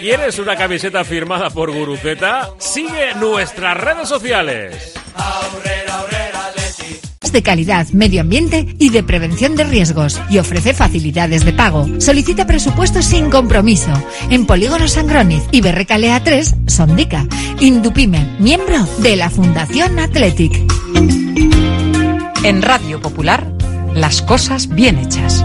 ¿Quieres una camiseta firmada por Guruceta? Sigue nuestras redes sociales. de calidad, medio ambiente y de prevención de riesgos y ofrece facilidades de pago. Solicita presupuestos sin compromiso en Polígono Sangroniz y Berrecalea 3, Sondica. Indupime, miembro de la Fundación Athletic. En Radio Popular, las cosas bien hechas.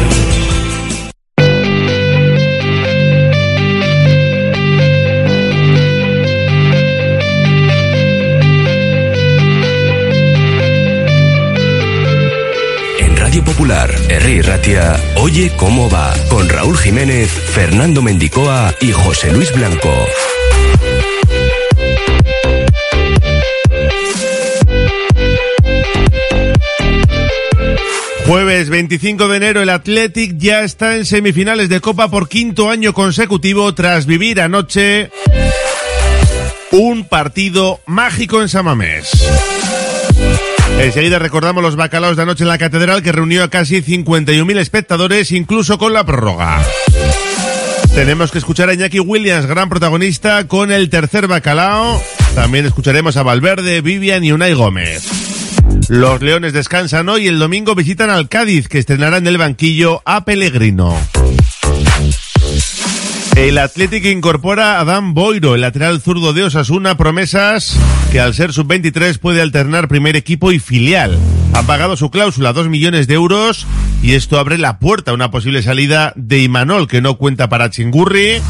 Popular, R. Ratia, Oye cómo va, con Raúl Jiménez, Fernando Mendicoa y José Luis Blanco. Jueves 25 de enero el Athletic ya está en semifinales de Copa por quinto año consecutivo tras vivir anoche un partido mágico en Samamés. Enseguida recordamos los bacalaos de anoche en la catedral que reunió a casi 51.000 espectadores incluso con la prórroga. Tenemos que escuchar a Iñaki Williams, gran protagonista, con el tercer bacalao. También escucharemos a Valverde, Vivian y Unai Gómez. Los Leones descansan hoy y el domingo visitan al Cádiz, que estrenará en el banquillo a Pellegrino. El Athletic incorpora a Dan Boiro, el lateral zurdo de Osasuna, promesas que al ser sub-23 puede alternar primer equipo y filial. Ha pagado su cláusula, 2 millones de euros, y esto abre la puerta a una posible salida de Imanol, que no cuenta para Chingurri,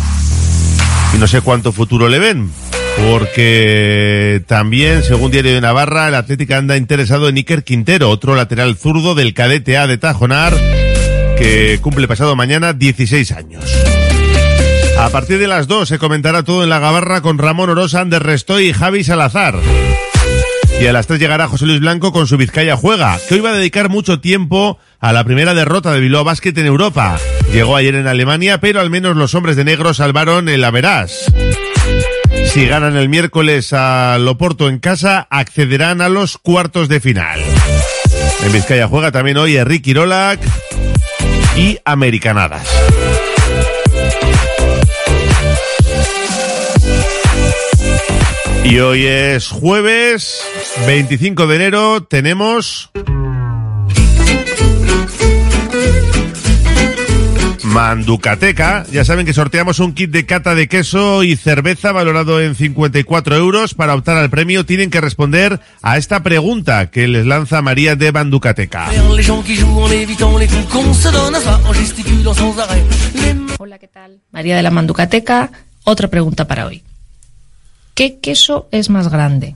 y no sé cuánto futuro le ven. Porque también, según Diario de Navarra, el Atlético anda interesado en Iker Quintero, otro lateral zurdo del cadete A de Tajonar, que cumple pasado mañana 16 años. A partir de las 2 se comentará todo en la gabarra con Ramón Orosa, Ander Restoy y Javi Salazar. Y a las 3 llegará José Luis Blanco con su Vizcaya Juega, que hoy va a dedicar mucho tiempo a la primera derrota de Bilbao Basket en Europa. Llegó ayer en Alemania, pero al menos los hombres de negro salvaron el Averás. Si ganan el miércoles a Loporto en casa, accederán a los cuartos de final. En Vizcaya juega también hoy Enrique Irolac y Americanadas. Y hoy es jueves 25 de enero, tenemos... Manducateca. Ya saben que sorteamos un kit de cata de queso y cerveza valorado en 54 euros. Para optar al premio tienen que responder a esta pregunta que les lanza María de Manducateca. Hola, ¿qué tal? María de la Manducateca. Otra pregunta para hoy. ¿Qué queso es más grande?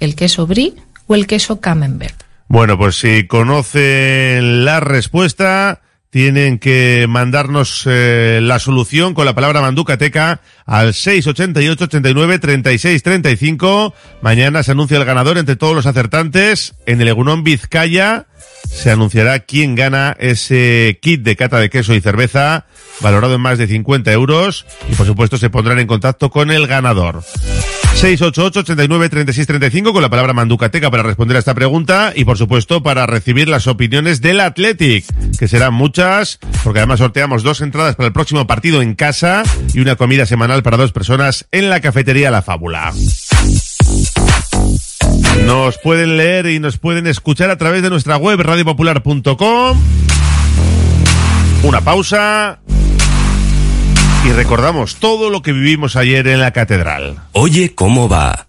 ¿El queso brie o el queso camembert? Bueno, pues si conocen la respuesta, tienen que mandarnos eh, la solución con la palabra manducateca al 688 89 36 35. Mañana se anuncia el ganador entre todos los acertantes. En el Egunón Vizcaya se anunciará quién gana ese kit de cata de queso y cerveza valorado en más de 50 euros y por supuesto se pondrán en contacto con el ganador. 688 89 36 35 con la palabra manducateca para responder a esta pregunta y por supuesto para recibir las opiniones del Athletic, que serán muchas, porque además sorteamos dos entradas para el próximo partido en casa y una comida semanal para dos personas en la cafetería La Fábula. Nos pueden leer y nos pueden escuchar a través de nuestra web radiopopular.com. Una pausa. Y recordamos todo lo que vivimos ayer en la catedral. Oye, ¿cómo va?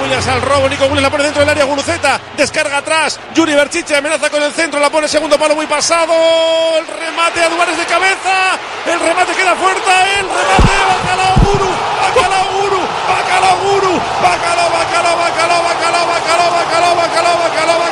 Williams al robo, Nico Williams la pone dentro del área, Guruceta, descarga atrás, Yuri Berchiche amenaza con el centro, la pone segundo palo muy pasado, el remate a Duares de cabeza, el remate queda fuerte, el remate, Bacalao Guru, Bacalao Guru, Bacalao Guru, Bacalao, Bacalao, Bacalao, Bacalao, Bacalao, Bacalao, Bacalao, Bacalao, Bacalao,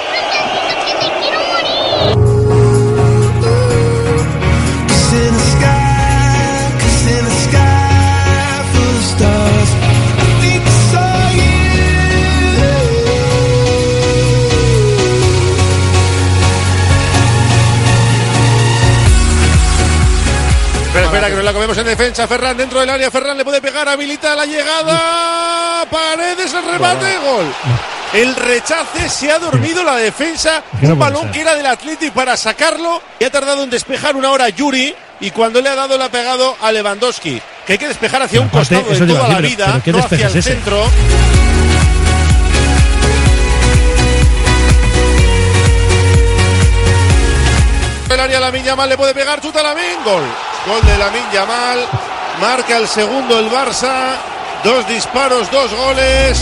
Espera, que nos la comemos en defensa. Ferran dentro del área. Ferran le puede pegar. Habilita la llegada. Paredes, el remate. Gol. El rechace se ha dormido la defensa. Un balón que era del Athletic para sacarlo. Y ha tardado en despejar una hora Yuri. y cuando le ha dado le ha pegado a Lewandowski, que hay que despejar hacia un costado de toda la pero- vida, pero ¿qué no hacia el ese? centro. El área la Yamal le puede pegar, chuta la gol. Gol de la Yamal, marca el segundo el Barça, dos disparos, dos goles.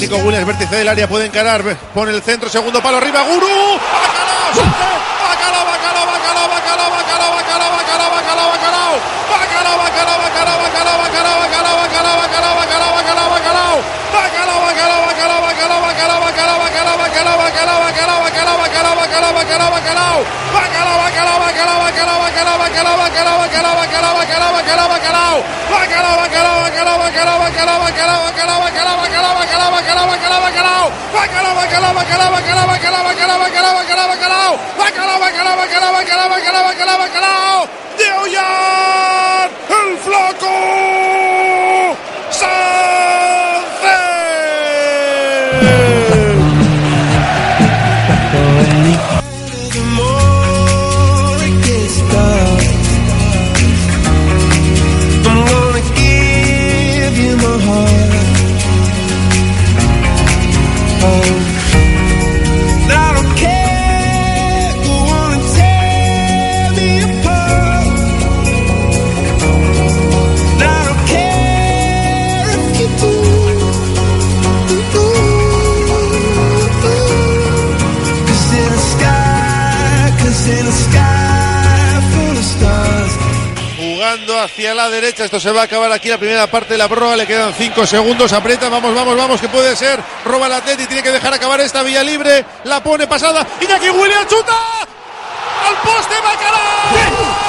Nico Williams, vértice del área, puede encarar, pone el centro, segundo palo arriba, Guru. ¡Bacalao! ¡Bacalao, bacalao, bacalao, bacalao, bacalao, bacalao, bacalao, bacalao, bacalao, bacalao! ¡Bacalao, bacalao, bacalao, bacalao, bacalao, bacalao, bacalao, bacalao, bacalao, bacalao, bacalao, bacalao! ¡Bacalao, bacalao, bacalao, bacalao, bacalao, bacalao, bacalao, bacalao, bacalao, bacalao, bacalao, bacalao, bacalao! ¡Bacalao, bacalao, bacalao, bacalao, bacalao, bacalao, bacalao, bacalao, bacalao! ¡Bacalao, bacalao, bacalao, bacalao, bacalao, bacalao! ¡De Ollán! ¡El flaco! derecha. Esto se va a acabar aquí la primera parte de la prórroga. Le quedan 5 segundos. Aprieta. Vamos, vamos, vamos. Que puede ser. Roba el Atleti. Tiene que dejar acabar esta vía libre. La pone pasada. y aquí William chuta. Al poste Bacalao.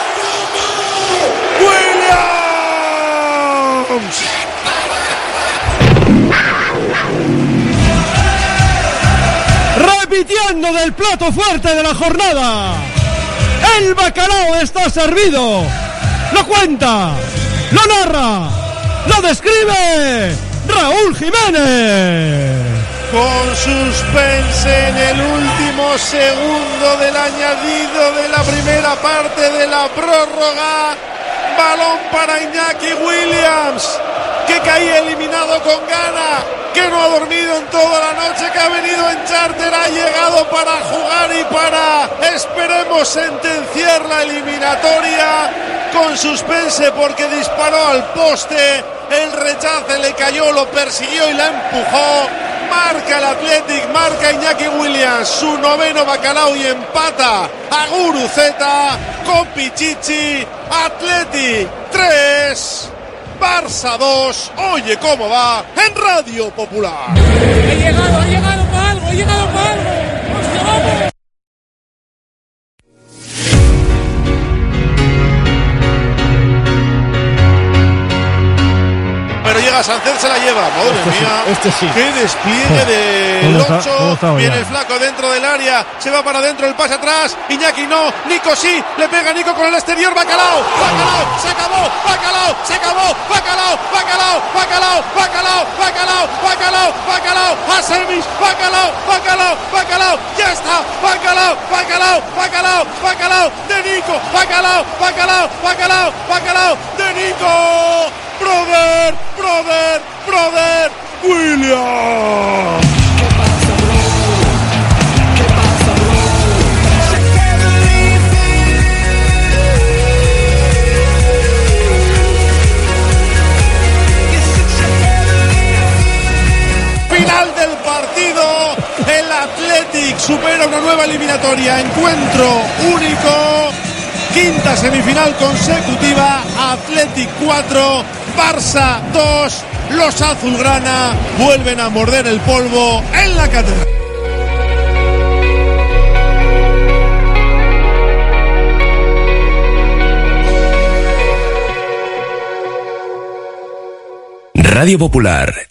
Williams. Repitiendo del plato fuerte de la jornada. El bacalao está servido. Lo cuenta, lo narra, lo describe Raúl Jiménez. Con suspense en el último segundo del añadido de la primera parte de la prórroga. Balón para Iñaki Williams, que caía eliminado con gana, que no ha dormido en toda la noche, que ha venido en charter, ha llegado para jugar y para, esperemos, sentenciar la eliminatoria con suspense porque disparó al poste, el rechace le cayó, lo persiguió y la empujó. Marca el Athletic, marca Iñaki Williams, su noveno bacalao y empata a Guruceta con Pichichi. Athletic 3, Barça 2. Oye cómo va en Radio Popular. He llegado, he llegado para algo, he llegado para algo. ¡Hostia, vamos! Pero llega Sánchez, se la lleva. Madre Este sí, mía. este sí. Qué despliegue de ¿Cómo está- cómo Loncho. está Viene Ollán? el flaco dentro del área. Se va para adentro, el pase atrás. Iñaki no. Nico sí. Le pega Nico con el exterior. Bacalao. Bacalao. Se acabó. Bacalao. Se acabó. Bacalao. Bacalao. Bacalao. Bacalao. Bacalao. Bacalao. Bacalao. A semis. Bacalao. Bacalao. Bacalao. Ya está. Bacalao. Bacalao. Bacalao. Bacalao. De Nico. Bacalao. Bacalao. Bacalao. Bacalao. De Nico. Brother. Brother. Brother. William. Final del partido. El supera una nueva eliminatoria. Encuentro único. Quinta semifinal consecutiva. Athletic 4, Barça 2. Los azulgrana vuelven a morder el polvo en la catedral. Radio Popular,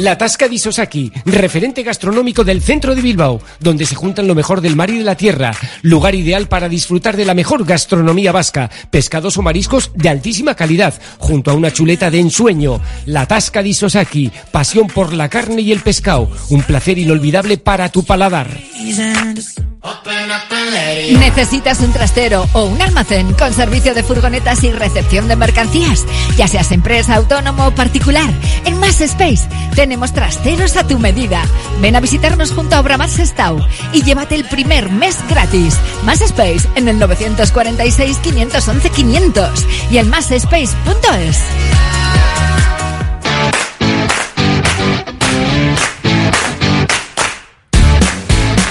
La Tasca di Sosaki, referente gastronómico del centro de Bilbao, donde se juntan lo mejor del mar y de la tierra. Lugar ideal para disfrutar de la mejor gastronomía vasca, pescados o mariscos de altísima calidad, junto a una chuleta de ensueño. La Tasca di Sosaki, pasión por la carne y el pescado, un placer inolvidable para tu paladar. ¿Necesitas un trastero o un almacén con servicio de furgonetas y recepción de mercancías? Ya seas empresa, autónomo o particular, en Más Space tenemos trasteros a tu medida. Ven a visitarnos junto a Obramat Sestao y llévate el primer mes gratis. Más Space en el 946 511 500 y en másspace.es.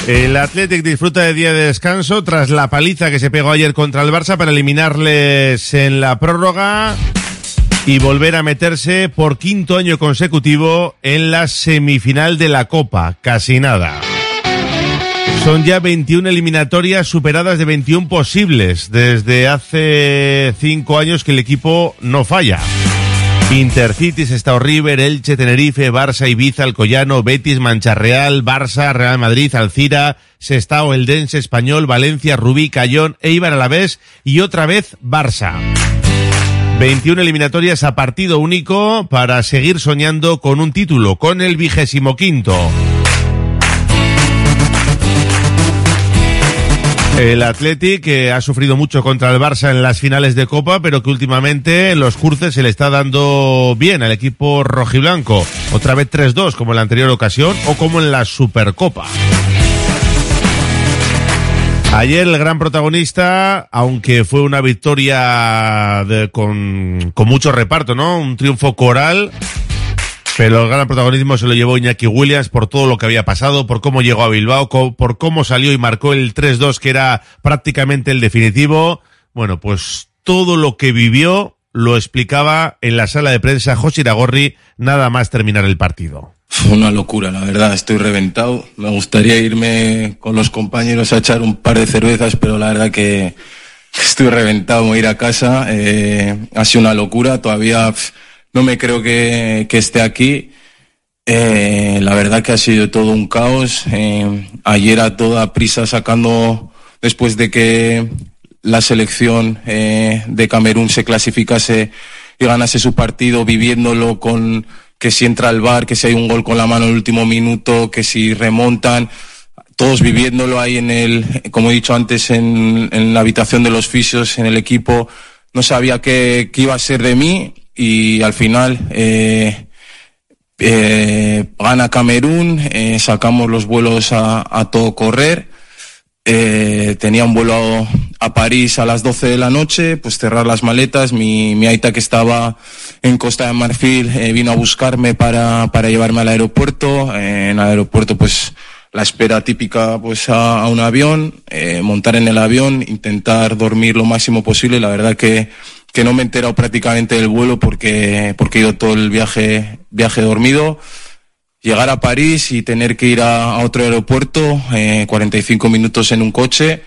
El Athletic disfruta de día de descanso tras la paliza que se pegó ayer contra el Barça para eliminarles en la prórroga y volver a meterse por quinto año consecutivo en la semifinal de la Copa. Casi nada. Son ya 21 eliminatorias superadas de 21 posibles desde hace cinco años que el equipo no falla. Intercities, Estado River, Elche, Tenerife, Barça, Ibiza, Alcoyano, Betis, Mancha Real, Barça, Real Madrid, Alcira, Sestao, Eldense, Español, Valencia, Rubí, Cayón, Eibar Alavés y otra vez Barça. 21 eliminatorias a partido único para seguir soñando con un título, con el vigésimo quinto. El Athletic que ha sufrido mucho contra el Barça en las finales de Copa, pero que últimamente en los curces se le está dando bien al equipo rojiblanco. Otra vez 3-2 como en la anterior ocasión o como en la Supercopa. Ayer el gran protagonista, aunque fue una victoria de- con, con mucho reparto, ¿no? Un triunfo coral, pero el gran protagonismo se lo llevó Iñaki Williams por todo lo que había pasado, por cómo llegó a Bilbao, por cómo salió y marcó el 3-2 que era prácticamente el definitivo. Bueno, pues todo lo que vivió lo explicaba en la sala de prensa José Iragorri nada más terminar el partido. Fue una locura, la verdad, estoy reventado. Me gustaría irme con los compañeros a echar un par de cervezas, pero la verdad que estoy reventado, voy a ir a casa. Eh, ha sido una locura, todavía no me creo que, que esté aquí. Eh, la verdad que ha sido todo un caos. Eh, ayer a toda prisa sacando, después de que la selección eh, de Camerún se clasificase y ganase su partido, viviéndolo con que si entra al bar, que si hay un gol con la mano en el último minuto, que si remontan, todos viviéndolo ahí en el, como he dicho antes, en, en la habitación de los fisios, en el equipo, no sabía qué, qué iba a ser de mí y al final eh, eh, gana Camerún, eh, sacamos los vuelos a, a todo correr. Eh, tenía un vuelo a, París a las 12 de la noche, pues cerrar las maletas. Mi, mi aita que estaba en Costa de Marfil eh, vino a buscarme para, para llevarme al aeropuerto. Eh, en el aeropuerto pues la espera típica pues a, a un avión, eh, montar en el avión, intentar dormir lo máximo posible. La verdad que, que no me he enterado prácticamente del vuelo porque, porque he ido todo el viaje, viaje dormido llegar a París y tener que ir a, otro aeropuerto, eh, 45 minutos en un coche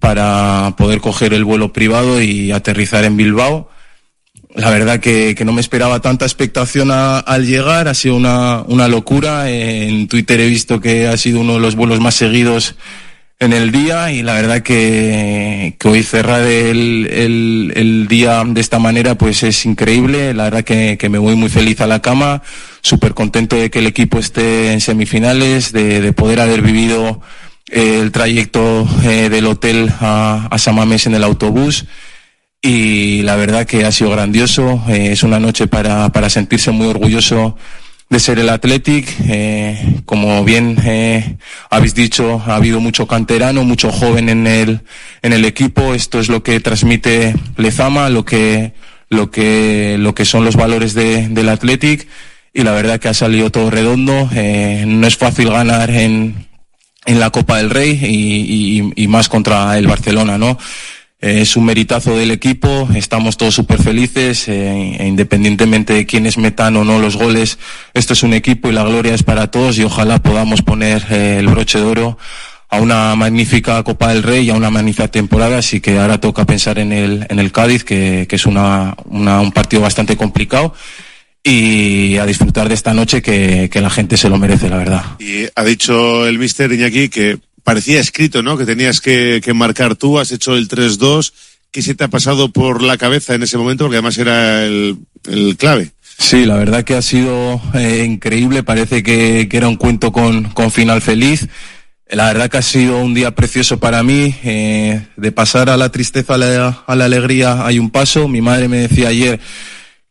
para poder coger el vuelo privado y aterrizar en Bilbao. La verdad que, no me esperaba tanta expectación al llegar, ha sido una, una locura. En Twitter he visto que ha sido uno de los vuelos más seguidos en el día y la verdad que, hoy cerrar el, el, día de esta manera pues es increíble. La verdad que me voy muy feliz a la cama, súper contento de que el equipo esté en semifinales, de, de poder haber vivido eh, el trayecto eh, del hotel a, a Samamés en el autobús y la verdad que ha sido grandioso. Eh, es una noche para, sentirse muy orgulloso de ser el Athletic. Como bien habéis dicho, ha habido mucho canterano, mucho joven en el, en el equipo. Esto es lo que transmite Lezama, lo que, lo que, lo que son los valores de, del Athletic. Y la verdad que ha salido todo redondo. Eh, no es fácil ganar en, en la Copa del Rey y, más contra el Barcelona, ¿no? Es un meritazo del equipo, estamos todos súper felices, eh, e independientemente de quiénes metan o no los goles, esto es un equipo y la gloria es para todos y ojalá podamos poner eh, el broche de oro a una magnífica Copa del Rey y a una magnífica temporada, así que ahora toca pensar en el, en el Cádiz, que, que es una, una- un partido bastante complicado y a disfrutar de esta noche que, que la gente se lo merece, la verdad. Y ha dicho el mister Iñaki que parecía escrito, ¿no? Que tenías que, que marcar tú, has hecho el 3-2. ¿Qué se te ha pasado por la cabeza en ese momento? Porque además era el, el clave. Sí, la verdad que ha sido eh, increíble, parece que, que era un cuento con, con final feliz. La verdad que ha sido un día precioso para mí, eh, de pasar a la tristeza a la, a la alegría hay un paso. Mi madre me decía ayer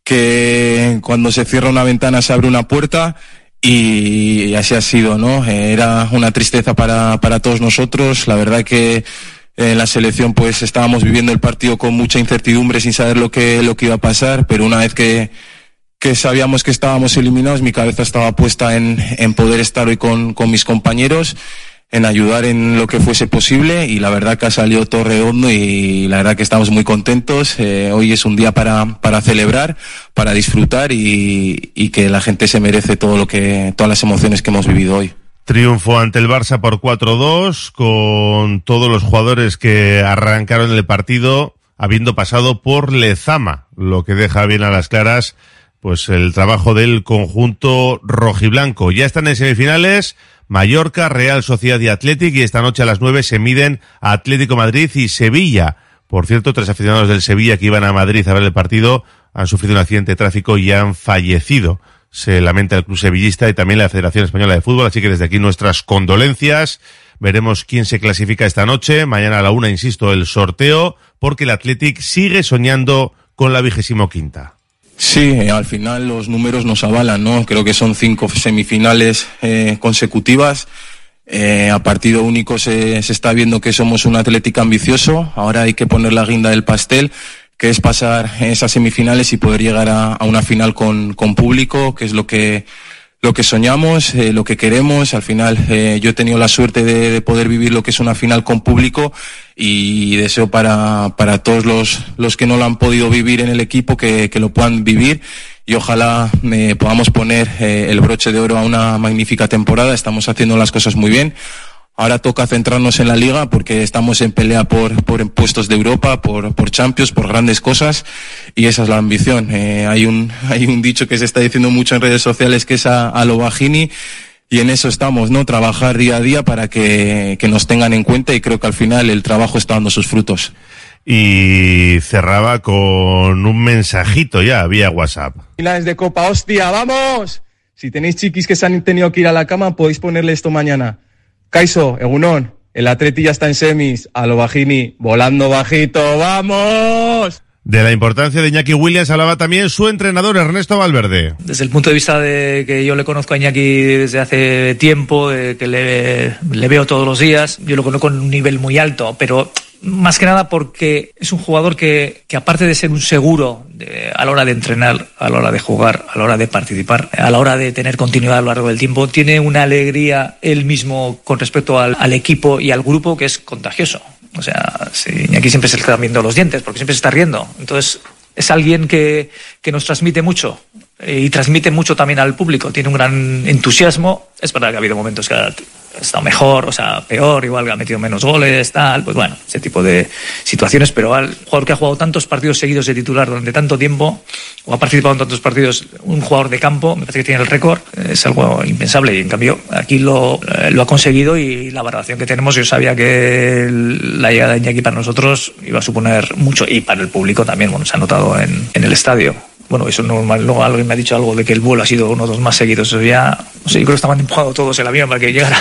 que cuando se cierra una ventana se abre una puerta y así ha sido, ¿no? Eh, Era una tristeza para, para todos nosotros. La verdad que en la selección pues estábamos viviendo el partido con mucha incertidumbre sin saber lo que, lo que iba a pasar, pero una vez que, que sabíamos que estábamos eliminados, mi cabeza estaba puesta en, en poder estar hoy con, con mis compañeros, en ayudar en lo que fuese posible y la verdad que ha salido todo y la verdad que estamos muy contentos. Eh, hoy es un día para, para celebrar, para disfrutar y, y que la gente se merece todo lo que, todas las emociones que hemos vivido hoy. Triunfo ante el Barça por 4-2 con todos los jugadores que arrancaron el partido habiendo pasado por Lezama, lo que deja bien a las claras pues el trabajo del conjunto rojiblanco. Ya están en semifinales Mallorca, Real Sociedad y Athletic y esta noche a las 9 se miden Atlético Madrid y Sevilla. Por cierto, tres aficionados del Sevilla que iban a Madrid a ver el partido han sufrido un accidente de tráfico y han fallecido. Se lamenta el club sevillista y también la Federación Española de Fútbol, así que desde aquí nuestras condolencias. Veremos quién se clasifica esta noche. Mañana a la una, insisto, el sorteo, porque el Athletic sigue soñando con la vigésimo quinta. Sí, eh, al final los números nos avalan, ¿no? Creo que son cinco semifinales eh, consecutivas. Eh, a partido único se, se está viendo que somos un Atlético ambicioso. Ahora hay que poner la guinda del pastel, que es pasar esas semifinales y poder llegar a, a una final con, con público, que es lo que lo que soñamos, eh, lo que queremos. Al final eh, yo he tenido la suerte de, de poder vivir lo que es una final con público y deseo para, para todos los, los que no lo han podido vivir en el equipo que, que lo puedan vivir y ojalá eh, podamos poner eh, el broche de oro a una magnífica temporada. Estamos haciendo las cosas muy bien. Ahora toca centrarnos en la liga porque estamos en pelea por, por puestos de Europa, por, por Champions, por grandes cosas y esa es la ambición. Eh, hay, un, hay un dicho que se está diciendo mucho en redes sociales que es a, a lo bajini y en eso estamos, ¿no? Trabajar día a día para que, que nos tengan en cuenta y creo que al final el trabajo está dando sus frutos. Y cerraba con un mensajito ya vía WhatsApp. Finales de Copa, hostia, vamos. Si tenéis chiquis que se han tenido que ir a la cama, podéis ponerle esto mañana. Kaiso, Egunon, el Atleti ya está en semis, a lo bajini, volando bajito, ¡vamos! De la importancia de Iñaki Williams hablaba también su entrenador Ernesto Valverde. Desde el punto de vista de que yo le conozco a Iñaki desde hace tiempo, que le, veo todos los días, yo lo conozco en un nivel muy alto, pero más que nada porque es un jugador que, que aparte de ser un seguro de- a la hora de entrenar, a la hora de jugar, a la hora de participar, a la hora de tener continuidad a lo largo del tiempo, tiene una alegría él mismo con respecto al equipo y al grupo que es contagioso. O sea, sí, Iñaki siempre se le están viendo los dientes porque siempre se está riendo. Entonces, es alguien que, que nos transmite mucho y transmite mucho también al público. Tiene un gran entusiasmo. Es verdad que ha habido momentos que ha estado mejor, o sea, peor, igual que ha metido menos goles, tal, pues bueno, ese tipo de situaciones, pero al jugador que ha jugado tantos partidos seguidos de titular durante tanto tiempo, o ha participado en tantos partidos, un jugador de campo, me parece que tiene el récord, es algo impensable y en cambio aquí lo, eh, lo ha conseguido y la valoración que tenemos, yo sabía que la llegada de Iñaki para nosotros iba a suponer mucho y para el público también, bueno, se ha notado en, en el estadio. Bueno, eso es normal. Alguien me ha dicho algo de que el vuelo ha sido uno de los más seguidos. Eso ya, no sé, yo creo que estaban empujando todos el avión para que llegara.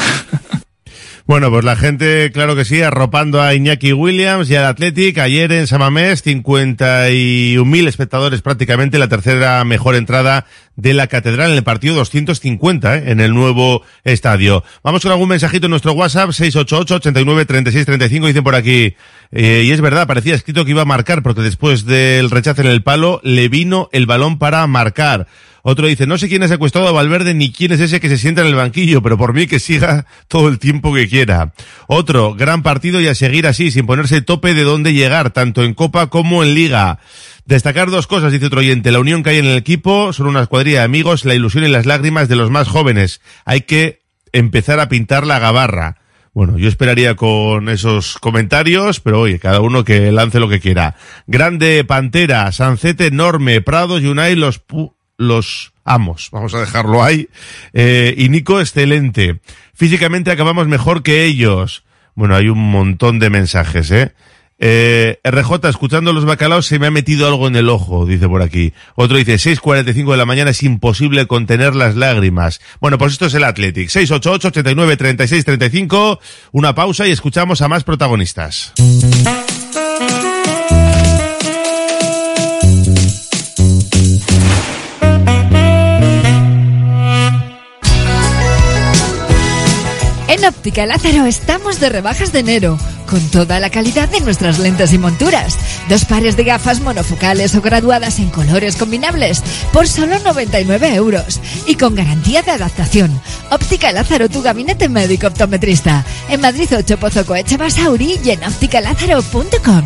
Bueno, pues la gente, claro que sí, arropando a Iñaki Williams y al Athletic. Ayer en Samamés, 51.000 espectadores prácticamente, la tercera mejor entrada de la Catedral en el partido 250 ¿eh? en el nuevo estadio. Vamos con algún mensajito en nuestro WhatsApp, 688-89-3635, dicen por aquí. eh, y es verdad, parecía escrito que iba a marcar, porque después del rechazo en el palo, le vino el balón para marcar. Otro dice, no sé quién ha secuestrado a Valverde ni quién es ese que se sienta en el banquillo, pero por mí que siga todo el tiempo que quiera. Otro, gran partido y a seguir así, sin ponerse tope de dónde llegar, tanto en Copa como en Liga. Destacar dos cosas, dice otro oyente. La unión que hay en el equipo, son una escuadrilla de amigos, la ilusión y las lágrimas de los más jóvenes. Hay que empezar a pintar la gabarra. Bueno, yo esperaría con esos comentarios, pero oye, cada uno que lance lo que quiera. Grande Pantera, Sancete enorme, Prados Unai los, pu- los amos. Vamos a dejarlo ahí. Eh, y Nico excelente. Físicamente acabamos mejor que ellos. Bueno, hay un montón de mensajes, ¿eh? Eh, RJ, escuchando los bacalaos se me ha metido algo en el ojo, dice por aquí. Otro dice, 6.45 de la mañana es imposible contener las lágrimas. Bueno, pues esto es el Athletic. 688 89 36 35 Una pausa y escuchamos a más protagonistas. Óptica Lázaro estamos de rebajas de enero, con toda la calidad de nuestras lentes y monturas. Dos pares de gafas monofocales o graduadas en colores combinables por solo 99 euros y con garantía de adaptación. Óptica Lázaro, tu gabinete médico optometrista. En Madrid 8 Pozo Coeche Basauri y en ópticalázaro.com.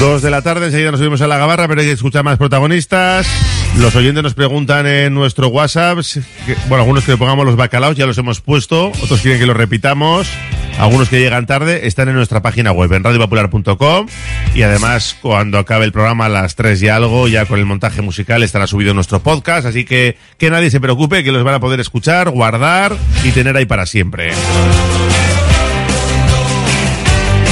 Dos de la tarde, enseguida nos subimos a la gabarra, pero hay que escuchar más protagonistas. Los oyentes nos preguntan en nuestro WhatsApp, bueno, algunos que pongamos los bacalaos, ya los hemos puesto, otros quieren que los repitamos, algunos que llegan tarde, están en nuestra página web, en radiopopular.com, y además, cuando acabe el programa a las 3 y algo, ya con el montaje musical estará subido nuestro podcast, así que que nadie se preocupe, que los van a poder escuchar, guardar y tener ahí para siempre.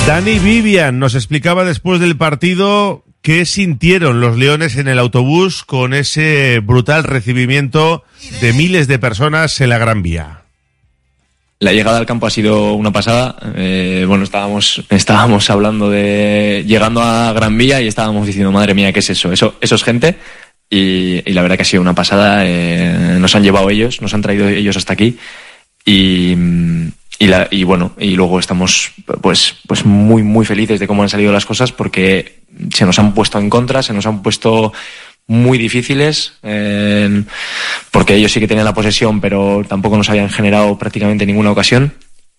Dani Vivian nos explicaba después del partido qué sintieron los Leones en el autobús con ese brutal recibimiento de miles de personas en la Gran Vía. La llegada al campo ha sido una pasada. Eh, bueno, estábamos, estábamos hablando de llegando a Gran Vía y estábamos diciendo, madre mía, ¿qué es eso? Eso, eso es gente. Y, la verdad que ha sido una pasada. Eh, nos han llevado ellos, nos han traído ellos hasta aquí. Y, y, la- y bueno, y luego estamos pues, pues muy, muy felices de cómo han salido las cosas porque se nos han puesto en contra, se nos han puesto muy difíciles, eh, porque ellos sí que tenían la posesión, pero tampoco nos habían generado prácticamente ninguna ocasión.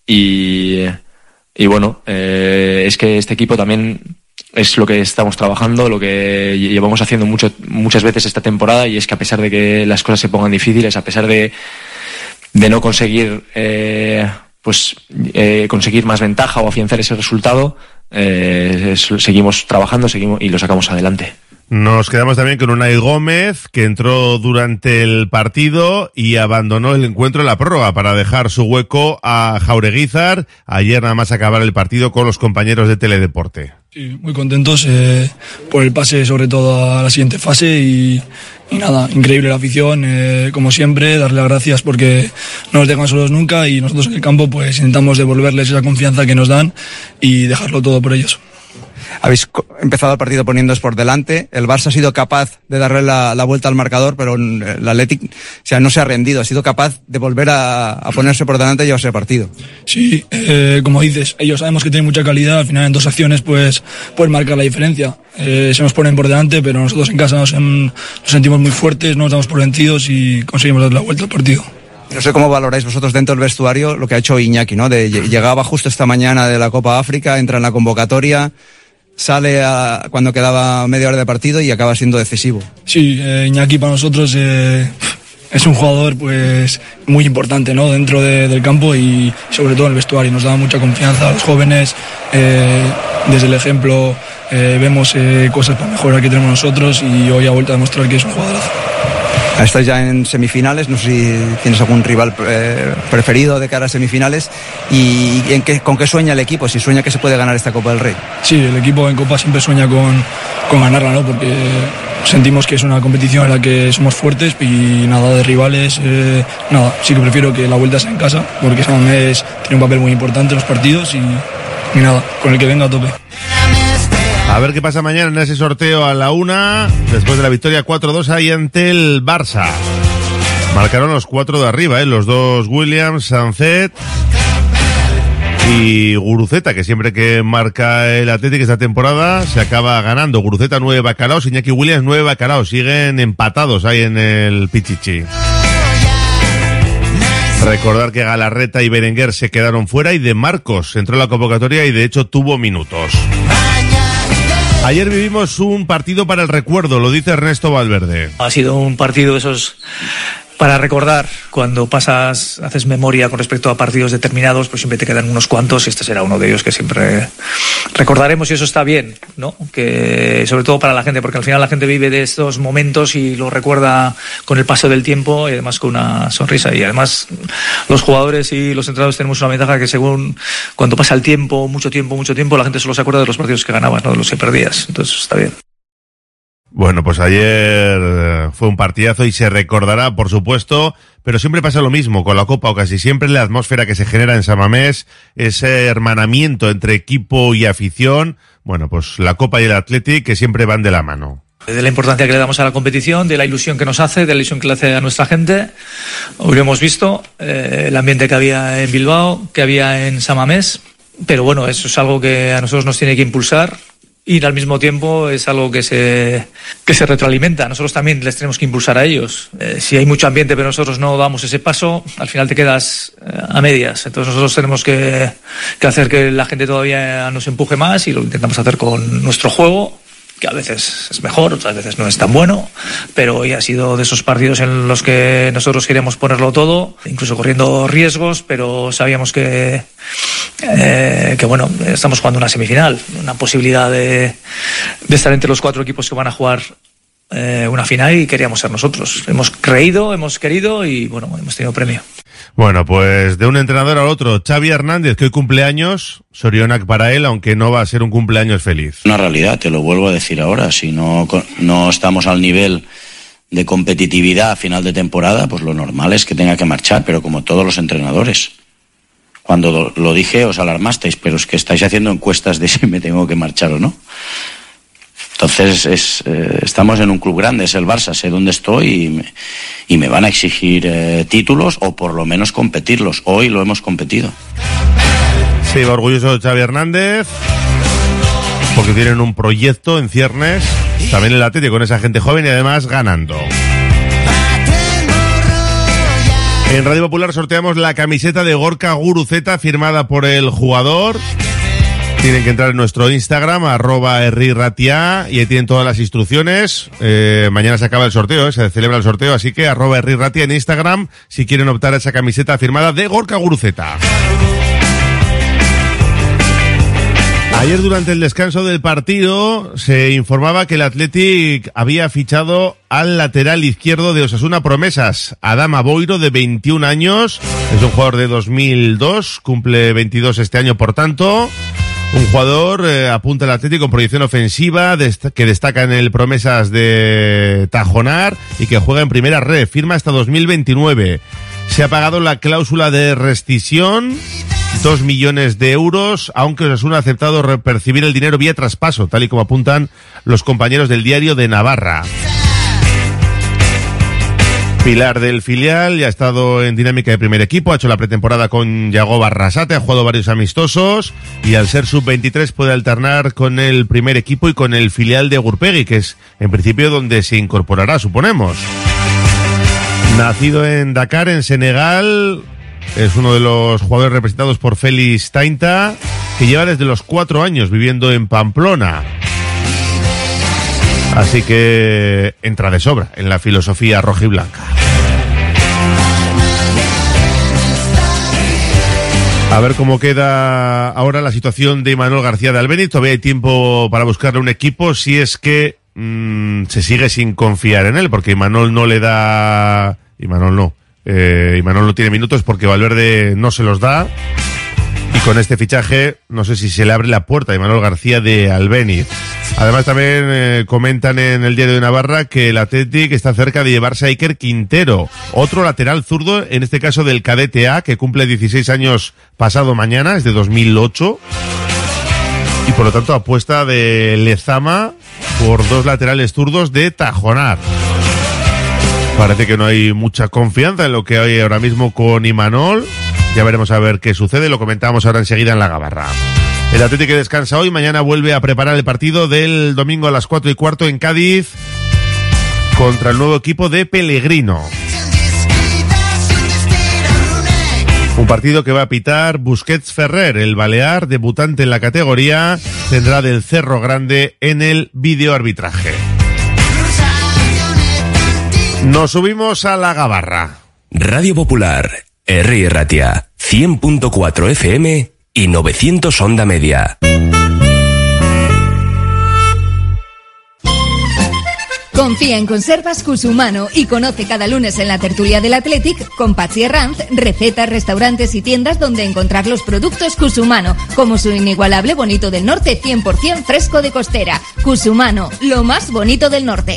Y, y bueno, eh, es que este equipo también es lo que estamos trabajando, lo que llevamos haciendo mucho, muchas veces esta temporada, y es que a pesar de que las cosas se pongan difíciles, a pesar de, de no conseguir eh, pues eh, conseguir más ventaja o afianzar ese resultado, eh, es- seguimos trabajando seguimos y lo sacamos adelante. Nos quedamos también con Unai Gómez, que entró durante el partido y abandonó el encuentro en la prórroga para dejar su hueco a Jaureguizar. Ayer nada más acabar el partido con los compañeros de Teledeporte. Sí, muy contentos eh, por el pase sobre todo a la siguiente fase y, y nada, increíble la afición, eh, como siempre, darle las gracias porque no nos dejan solos nunca y nosotros en el campo pues intentamos devolverles esa confianza que nos dan y dejarlo todo por ellos. Habéis empezado el partido poniéndoos por delante. El Barça ha sido capaz de darle la, la vuelta al marcador, pero el Athletic o sea, no se ha rendido. Ha sido capaz de volver a, a ponerse por delante y llevarse el partido. Sí, eh, como dices, ellos sabemos que tienen mucha calidad, al final en dos acciones pues pueden marcar la diferencia. Eh, se nos ponen por delante, pero nosotros en casa nos, em- nos sentimos muy fuertes, no nos damos por vencidos y conseguimos dar la vuelta al partido. No sé cómo valoráis vosotros dentro del vestuario lo que ha hecho Iñaki, ¿no? De, lle- llegaba justo esta mañana de la Copa África, entra en la convocatoria, sale cuando quedaba media hora de partido y acaba siendo decisivo. Sí, eh, Iñaki para nosotros eh, es un jugador pues muy importante ¿no? dentro de- del campo y sobre todo en el vestuario. Nos da mucha confianza a los jóvenes. eh, desde el ejemplo vemos cosas para mejorar que tenemos nosotros y hoy ha vuelto a demostrar que es un jugadorazo. Estás ya en semifinales, no sé si tienes algún rival eh, preferido de cara a semifinales y con qué sueña el equipo, si sueña que se puede ganar esta Copa del Rey. Sí, el equipo en Copa siempre sueña con, con ganarla, ¿no? Porque sentimos que es una competición en la que somos fuertes y nada de rivales, eh, nada. Sí que prefiero que la vuelta sea en casa, porque San Mamés tiene un papel muy importante en los partidos y nada, con el que venga a tope. A ver qué pasa mañana en ese sorteo a la una, después de la victoria 4-2 ahí ante el Barça. Marcaron los cuatro de arriba, ¿eh? los dos Williams, Sancet y Guruceta, que siempre que marca el Atlético esta temporada se acaba ganando. Guruceta nueve bacalaos, Iñaki Williams nueve bacalaos, siguen empatados ahí en el Pichichi. Recordar que Galarreta y Berenguer se quedaron fuera y de Marcos entró en la convocatoria y de hecho tuvo minutos. Ayer vivimos un partido para el recuerdo, lo dice Ernesto Valverde. Ha sido un partido de esos para recordar cuando pasas, haces memoria con respecto a partidos determinados, pues siempre te quedan unos cuantos y este será uno de ellos que siempre recordaremos y eso está bien, ¿no? Que sobre todo para la gente, porque al final la gente vive de estos momentos y lo recuerda con el paso del tiempo y además con una sonrisa y además los jugadores y los entrenadores tenemos una ventaja que según cuando pasa el tiempo, mucho tiempo, mucho tiempo, la gente solo se acuerda de los partidos que ganabas, no de los que perdías. Entonces está bien. Bueno, pues ayer eh, fue un partidazo y se recordará, por supuesto, pero siempre pasa lo mismo con la Copa o casi siempre la atmósfera que se genera en Samamés, ese hermanamiento entre equipo y afición, bueno, pues la Copa y el Athletic que siempre van de la mano. de la importancia que le damos a la competición, de la ilusión que nos hace, de la ilusión que le hace a nuestra gente. Hoy hemos visto, eh, el ambiente que había en Bilbao, que había en Samamés, pero bueno, eso es algo que a nosotros nos tiene que impulsar y al mismo tiempo es algo que se, que se retroalimenta. Nosotros también les tenemos que impulsar a ellos. Eh, si hay mucho ambiente pero nosotros no damos ese paso, al final te quedas eh, a medias. Entonces nosotros tenemos que, que hacer que la gente todavía nos empuje más y lo intentamos hacer con nuestro juego que a veces es mejor, otras veces no es tan bueno, pero hoy ha sido de esos partidos en los que nosotros queríamos ponerlo todo, incluso corriendo riesgos, pero sabíamos que, eh, que bueno, estamos jugando una semifinal, una posibilidad de, estar entre los cuatro equipos que van a jugar eh, una final y queríamos ser nosotros. Hemos creído, hemos querido y bueno, hemos tenido premio. Bueno, pues de un entrenador al otro, Xavi Hernández, que hoy cumpleaños, Sorionac para él, aunque no va a ser un cumpleaños feliz. Una realidad, te lo vuelvo a decir ahora. Si no, no estamos al nivel de competitividad a final de temporada, pues lo normal es que tenga que marchar, pero como todos los entrenadores. Cuando lo dije os alarmasteis, pero es que estáis haciendo encuestas de si me tengo que marchar o no. Entonces es, eh, estamos en un club grande, es el Barça, sé dónde estoy y me, y me van a exigir eh, títulos o por lo menos competirlos. Hoy lo hemos competido. Se iba orgulloso de Xavi Hernández, porque tienen un proyecto en ciernes, también el Atlético con esa gente joven y además ganando. En Radio Popular sorteamos la camiseta de Gorka Guruceta firmada por el jugador. Tienen que entrar en nuestro Instagram, arroba erriratia, y ahí tienen todas las instrucciones. Eh, mañana se acaba el sorteo, eh, se celebra el sorteo, así que arroba erriratia en Instagram si quieren optar a esa camiseta firmada de Gorka Guruceta. Ayer durante el descanso del partido se informaba que el Athletic había fichado al lateral izquierdo de Osasuna Promesas, Adama Boiro de 21 años, es un jugador de 2002, cumple 22 este año por tanto, un jugador eh, apunta al Atlético con proyección ofensiva que destaca en el Promesas de Tajonar y que juega en primera red, firma hasta 2029. Se ha pagado la cláusula de rescisión, dos millones de euros, aunque Osasuna ha aceptado percibir el dinero vía traspaso, tal y como apuntan los compañeros del diario de Navarra. Pilar del filial ya ha estado en dinámica de primer equipo, ha hecho la pretemporada con Yago Barrasate, ha jugado varios amistosos y al ser sub-23 puede alternar con el primer equipo y con el filial de Gurpegui, que es en principio donde se incorporará, suponemos. Nacido en Dakar, en Senegal, es uno de los jugadores representados por Félix Tainta, que lleva desde los cuatro años viviendo en Pamplona. Así que entra de sobra en la filosofía rojiblanca. A ver cómo queda ahora la situación de Manuel García de Albeniz. Todavía hay tiempo para buscarle un equipo si es que mm, se sigue sin confiar en él, porque Imanol no le da... Imanol no. Eh, Imanol no tiene minutos porque Valverde no se los da. Y con este fichaje, no sé si se le abre la puerta a Imanol García de Albeniz. Además, también eh, comentan en el Diario de Navarra que el Athletic está cerca de llevarse a Iker Quintero, otro lateral zurdo, en este caso del Cadete A, que cumple 16 años pasado mañana, es de 2008. Y por lo tanto, apuesta de Lezama por dos laterales zurdos de Tajonar. Parece que no hay mucha confianza en lo que hay ahora mismo con Imanol. Ya veremos a ver qué sucede. Lo comentamos ahora enseguida en la gabarra. El Atlético descansa hoy, mañana vuelve a preparar el partido del domingo a las cuatro y cuarto en Cádiz contra el nuevo equipo de Pellegrino. Un partido que va a pitar Busquets Ferrer, el balear, debutante en la categoría, tendrá del Cerro Grande en el videoarbitraje. Nos subimos a la gabarra. Radio Popular, R. Ratia, 100.4 FM y 900 Onda Media. Confía en Conservas Cusumano y conoce cada lunes en la tertulia del Athletic con Patsy recetas, restaurantes y tiendas donde encontrar los productos Cusumano, como su inigualable bonito del norte 100% fresco de costera. Cusumano, lo más bonito del norte.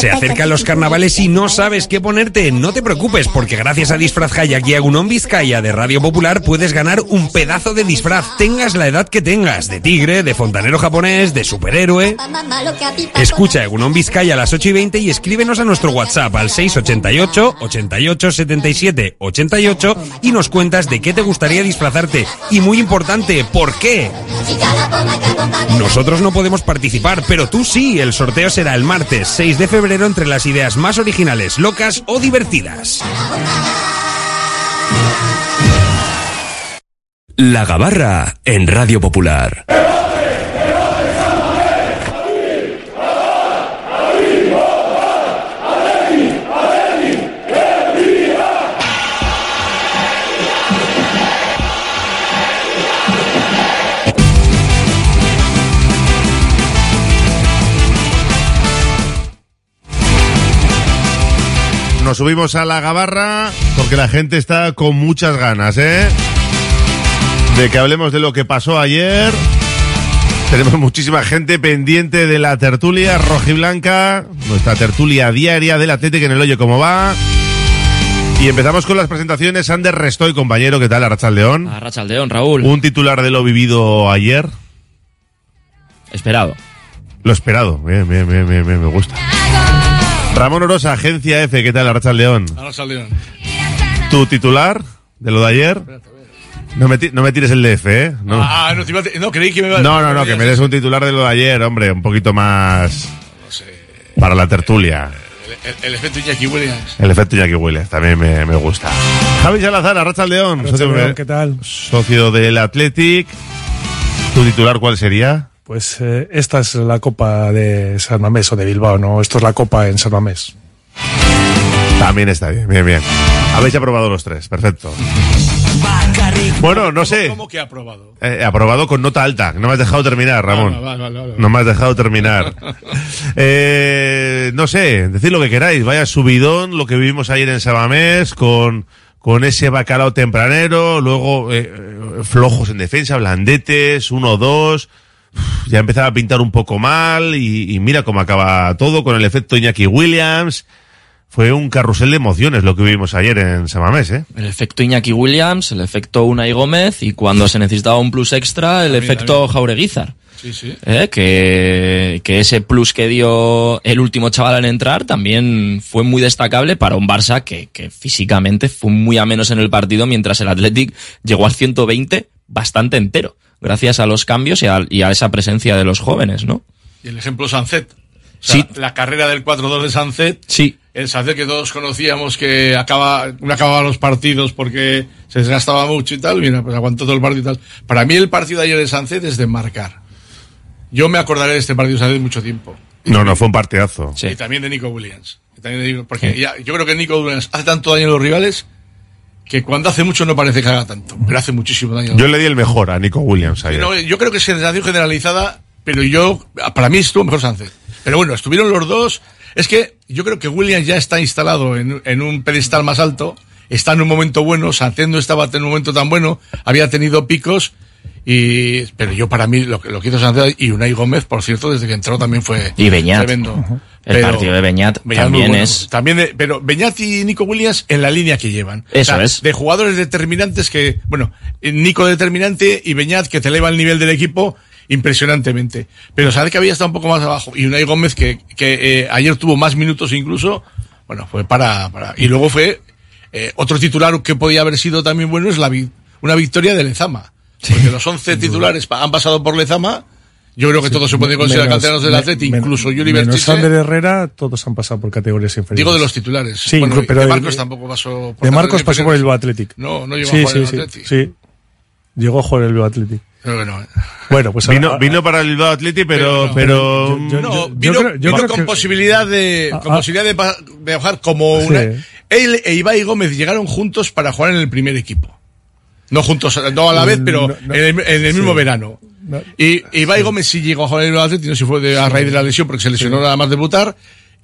Se acercan los carnavales y no sabes qué ponerte. No te preocupes, porque gracias a Disfraz Hayak y Agunón Vizcaya de Radio Popular puedes ganar un pedazo de disfraz, tengas la edad que tengas, de tigre, de fontanero japonés, de superhéroe. Escucha Agunón Vizcaya a las 8 y 20 y escríbenos a nuestro WhatsApp al 688 88 77 88 y nos cuentas de qué te gustaría disfrazarte. Y muy importante, ¿por qué? Nosotros no podemos participar, pero tú sí. El sorteo será el martes 6 de febrero entre las ideas más originales, locas o divertidas. La Gabarra en Radio Popular. Nos subimos a la gabarra porque la gente está con muchas ganas, ¿eh? De que hablemos de lo que pasó ayer. Tenemos muchísima gente pendiente de la tertulia rojiblanca, nuestra tertulia diaria del Atlético en el Hoyo, ¿cómo va? Y empezamos con las presentaciones. Ander Restoy, compañero, ¿qué tal? Arrachal León. Arrachal León, Raúl. Un titular de lo vivido ayer. Esperado. Lo esperado. Bien, bien, bien, bien, bien, me gusta. Ramón Orosa, Agencia F, ¿qué tal, Arrachal León? León. ¿Tu titular de lo de ayer? No me, no me tires el DF, ¿eh? No, Ah, no, a no, creí que me iba no, no, no, que me des un titular de lo de ayer, hombre, un poquito más para la tertulia. El, el- el efecto Iñaki Williams. El efecto Jackie Willis también me, me gusta. Javi Salazar, Arrachal León, Arrachal socio, León, ¿qué tal? socio del Athletic. ¿Tu titular cuál sería? Pues eh, esta es la Copa de San Mamés o de Bilbao, ¿no? Esto es la Copa en San Mamés. También está bien, bien, bien. Habéis aprobado los tres, perfecto. Bueno, no sé. ¿Cómo que ha aprobado? Eh, aprobado con nota alta. No me has dejado terminar, Ramón. Ah, vale. No me has dejado terminar. Eh, no sé, decid lo que queráis. Vaya subidón lo que vivimos ayer en Sabamés con, con ese bacalao tempranero, luego eh, eh, flojos en defensa, blandetes, uno dos. Uf, Ya empezaba a pintar un poco mal y, y mira cómo acaba todo con el efecto Iñaki Williams. Fue un carrusel de emociones lo que vivimos ayer en Samamés, ¿eh? El efecto Iñaki Williams, el efecto Unai Gómez y cuando se necesitaba un plus extra, el También, efecto también. Jaureguizar. Sí, sí. ¿eh? que, que ese plus que dio el último chaval al entrar también fue muy destacable para un Barça que, que físicamente fue muy a menos en el partido, mientras el Athletic llegó al 120 bastante entero, gracias a los cambios y a, y a esa presencia de los jóvenes, ¿no? Y el ejemplo Sancet. O sea, Sí. La carrera del 4-2 de Sancet. Sí. El Sancet que todos conocíamos que acaba, no acababa los partidos porque se desgastaba mucho y tal. Mira, pues aguantó todo el partido y tal. Para mí el partido de ayer de Sancet es de marcar. Yo me acordaré de este partido de Sancet mucho tiempo. No, no, fue un partidazo. Y también de Nico Williams. También de Nico- porque ya- yo creo que Nico Williams hace tanto daño a los rivales que cuando hace mucho no parece que haga tanto, pero hace muchísimo daño. Yo le di el mejor a Nico Williams ayer. No, yo creo que es sensación generalizada, pero yo, para mí estuvo mejor Sánchez. Pero bueno, estuvieron los dos. Es que yo creo que Williams ya está instalado en, en un pedestal más alto, está en un momento bueno, Sánchez no estaba en un momento tan bueno, había tenido picos, y, pero yo para mí lo, que- lo que hizo y Unai Gómez, por cierto, desde que entró también fue Y Beñat. tremendo. El Pero- partido de Beñat también bueno. es. También de- pero Beñat y Nico Williams en la línea que llevan. Eso es. De jugadores determinantes que, bueno, Nico determinante y Beñat que te eleva el nivel del equipo impresionantemente. Pero sabe que había estado un poco más abajo. Y Unai Gómez que, que eh, ayer tuvo más minutos incluso, bueno, fue para, para, y luego fue, eh, otro titular que podía haber sido también bueno es la, vi- una victoria de Lezama. Porque los 11 titulares han pasado por Lezama. Yo creo que todo se puede considerar Menos- canteranos del Atleti, men- incluso Yuri Menos. Ander Herrera, todos han pasado por categorías inferiores. Digo de los titulares. Sí, Bueno, pero de de- Marcos tampoco pasó por De Marcos pasó por el Athletic. No, no llegó sí, a jugar sí, el sí, Athletic. sí. Llegó a jugar el Bilbao Athletic. Creo que no. eh. Bueno, pues vino, ahora- vino para el Bilbao Athletic, pero, pero, no, yo- vino, yo creo- yo vino creo con que- posibilidad de, con ah. posibilidad de, de bajar como Sí. una. Él e Ibai Gómez llegaron juntos para jugar en el primer equipo. No juntos, no a la vez, pero No, no. en el, en el Sí. mismo verano. No. Y Ibai Gómez sí llegó a jugar en el Athletic, no sé si fue de- a raíz de la lesión porque se lesionó nada más debutar.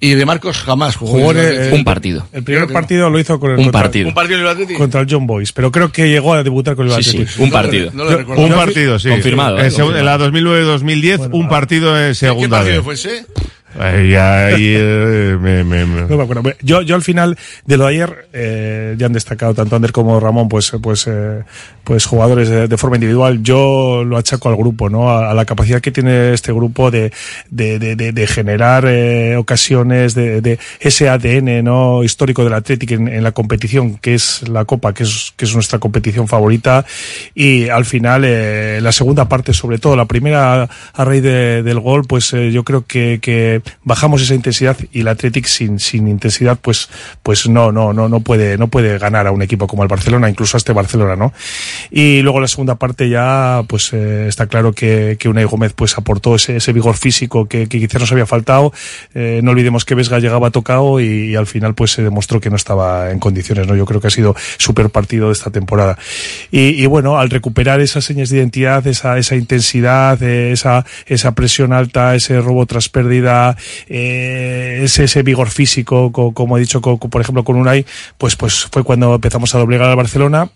Y de Marcos jamás jugó. Jugó en el Un partido. El primer no. partido lo hizo con el Un contra, partido. Un partido en el contra el John Boys, pero creo que llegó a debutar con el Bilbao Sí, sí, un partido. No lo Yo- recuerdo. un partido, sí. Confirmado, En, eh, confirmado. en la 2009-2010, un partido en ¿Qué segunda partido vez. fue ese? Ahí, ahí, eh, me, me- me- No me acuerdo. Yo, yo al final de lo de ayer, eh, ya han destacado tanto Ander como Ramón, pues, eh, pues, eh, pues jugadores de, de forma individual. Yo lo achaco al grupo, ¿no? A, a la capacidad que tiene este grupo de, de, de, de- generar eh, ocasiones, de, ese ADN, ¿no? Histórico del Athletic en, en la competición, que es la Copa, que es, que es nuestra competición favorita. Y al final, la segunda parte, sobre todo, la primera a raíz de- del gol, pues yo creo que, que bajamos esa intensidad y el Athletic sin, sin intensidad, pues, pues no, no, no, no puede, no puede ganar a un equipo como el Barcelona, incluso a este Barcelona, ¿no? Y luego la segunda parte ya, pues eh, está claro que, que Unai Gómez pues aportó ese, ese vigor físico que, quizás nos había faltado. Eh, no olvidemos que Vesga llegaba tocado y, y al final pues se demostró que no estaba en condiciones, ¿no? Yo creo que ha sido súper partido de esta temporada. Y, y bueno, al recuperar esas señas de identidad, esa, esa intensidad, eh, esa, esa presión alta, ese robo tras pérdida, eh, ese, ese vigor físico, co- como he dicho, por ejemplo, con Unai, pues, pues fue cuando empezamos a doblegar al Barcelona.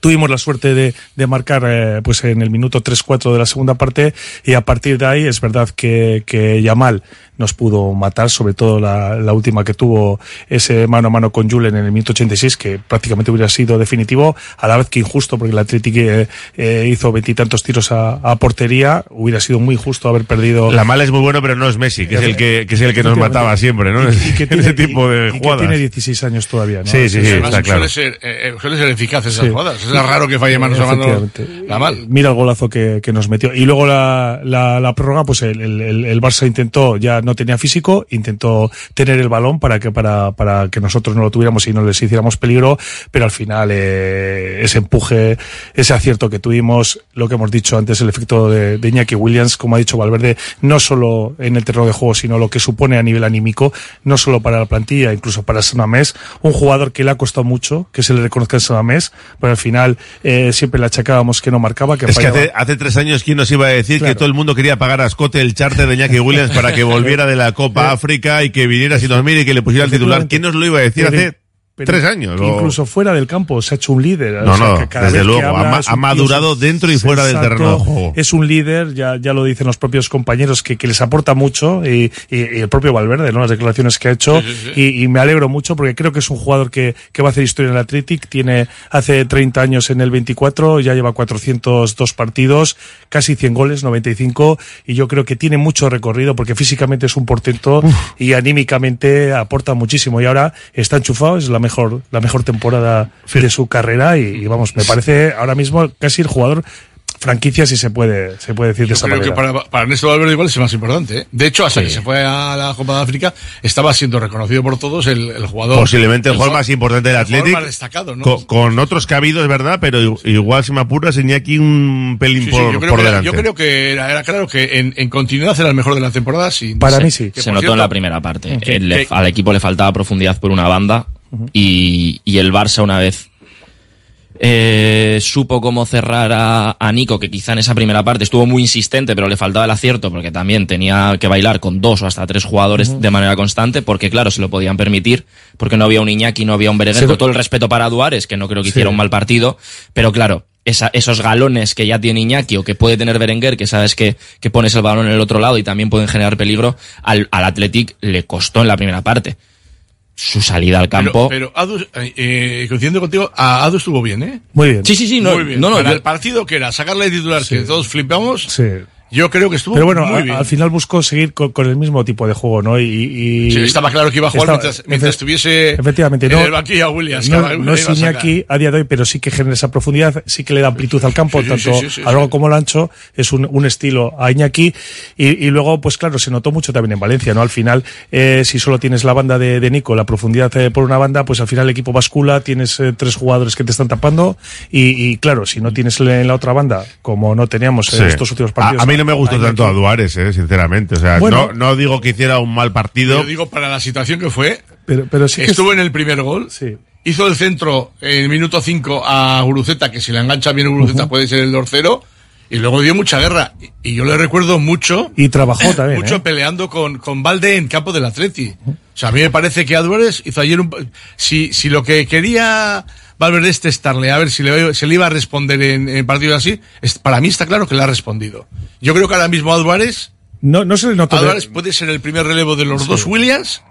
Tuvimos la suerte de, de marcar eh, pues en el minuto 3-4 de la segunda parte y a partir de ahí es verdad que, que Yamal nos pudo matar, sobre todo la, la última que tuvo ese mano a mano con Julen en el minuto 86 que prácticamente hubiera sido definitivo, a la vez que injusto porque el Atlético eh, eh, hizo veintitantos tiros a, a portería, hubiera sido muy injusto haber perdido La mala es muy bueno, pero no es Messi, que es el que, que es el que nos mataba siempre, ¿no? Y que en tiene- ese tipo de y que jugadas. tiene 16 años todavía, ¿no? Sí, sí, sí, Además, está claro. suele, ser, eh, eh, suele ser eficaz esas Sí. jugadas. Es raro que falle manos a mano la mal. Mira el golazo que, que nos metió. Y luego la, la, la prórroga, pues el, el, el- el Barça intentó, ya no tenía físico, intentó tener el balón para que, para, para que nosotros no lo tuviéramos y no les hiciéramos peligro, pero al final eh, ese empuje, ese acierto que tuvimos, lo que hemos dicho antes, el efecto de, de Iñaki Williams, como ha dicho Valverde, no solo en el terreno de juego, sino lo que supone a nivel anímico, no solo para la plantilla, incluso para Samamés, un jugador que le ha costado mucho, que se le reconozca en Samamés, pero al final eh, siempre le achacábamos que no marcaba, que Es que hace, hace tres años, ¿quién nos iba a decir Claro. que todo el mundo quería pagar a Scott el charter de Iñaki Williams para que volviera de la Copa África y que viniera sin dormir y que le pusiera el titular? ¿Quién nos lo iba a decir hace pero tres años? que o- Incluso fuera del campo se ha hecho un líder. No, O sea, no, que cada desde luego, ha habla madurado dentro y fuera del terreno de juego. Es un líder, ya, ya lo dicen los propios compañeros, que, que les aporta mucho y, y- y el propio Valverde, ¿no? Las declaraciones que ha hecho. Sí, sí, sí. Y, y me alegro mucho porque creo que es un jugador que, que va a hacer historia en el Athletic. Tiene hace 30 años en el 24, ya lleva 402 partidos, casi 100 goles, 95. Y yo creo que tiene mucho recorrido porque físicamente es un portento y anímicamente aporta muchísimo. Y ahora está enchufado, es la mejor, la mejor temporada de su carrera. Y, y vamos, me parece ahora mismo casi el jugador franquicia si se puede, se puede decir de Yo esa creo que para, para Ernesto Valverde igual es el más importante. ¿eh? De hecho, hasta Sí. que se fue a la Copa de África, estaba siendo reconocido por todos el, el jugador. Posiblemente el jugador más importante del el jugador Athletic. más destacado, ¿no? Con, con otros que ha habido, es verdad, pero igual si me apuras, aquí un pelín Sí, sí, por, yo, creo por que era, delante. yo creo que era, era claro que en, en continuidad era el mejor de la temporada. Sin, Se- que, Se por notó en la primera parte. El- al equipo le faltaba profundidad por una banda y, y el Barça una vez eh, supo cómo cerrar a, a Nico, que quizá en esa primera parte estuvo muy insistente, pero le faltaba el acierto porque también tenía que bailar con dos o hasta tres jugadores de manera constante, porque claro, se lo podían permitir, porque no había un Iñaki, no había un Berenguer, Sí, con todo el respeto para Duárez, que no creo que Sí. hiciera un mal partido, pero claro, esa- esos galones que ya tiene Iñaki o que puede tener Berenguer, que sabes que, que pones el balón en el otro lado y también pueden generar peligro, al, al Athletic le costó en la primera parte. Su salida al campo. Pero, pero Adu, eh, eh, coincidiendo contigo, a Adu estuvo bien, ¿eh? Muy bien. Sí, sí, sí, no, Muy bien. no, no, Para yo- el partido que era sacarle de titular que todos flipamos, Sí. Yo creo que estuvo Pero bueno, muy a- bien. al final buscó seguir con, con el mismo tipo de juego, ¿no? Y, y- Sí, estaba claro que iba a jugar estaba- mientras, mientras estuviese efectivamente, en no, el banquillo a Williams. no, es. Iñaki a día de hoy, pero sí que genera esa profundidad, sí que le da amplitud al campo, Sí, tanto sí, sí, sí, a largo sí. como lo ancho, es un, un estilo a Iñaki. Y, y luego, pues claro, se notó mucho también en Valencia, ¿no? Al final, eh, si solo tienes la banda de, de Nico, la profundidad eh, por una banda, pues al final el equipo bascula, tienes eh, tres jugadores que te están tapando. Y, y claro, si no tienes en la otra banda, como no teníamos en Sí. estos últimos partidos. a mí no me gustó tanto a Duárez, eh, sinceramente. O sea, Bueno. no, no digo que hiciera un mal partido. Yo digo, para la situación que fue, Pero, pero sí que estuvo en el primer gol, hizo el centro en el minuto 5 a Guruceta, que si la engancha bien Guruceta puede ser el dorcero, y luego dio mucha guerra. Y, y yo le recuerdo mucho, Y trabajó también. mucho ¿eh? peleando con, con Valde en campo del Atleti. O sea, a mí me parece que Álvarez hizo ayer un... Si, si lo que quería Valverde es testarle, a ver si le, se le iba a responder en, en partidos así, es- para mí está claro que le ha respondido. Yo creo que ahora mismo Álvarez No, no se le notó. de- Álvarez puede ser el primer relevo de los dos Williams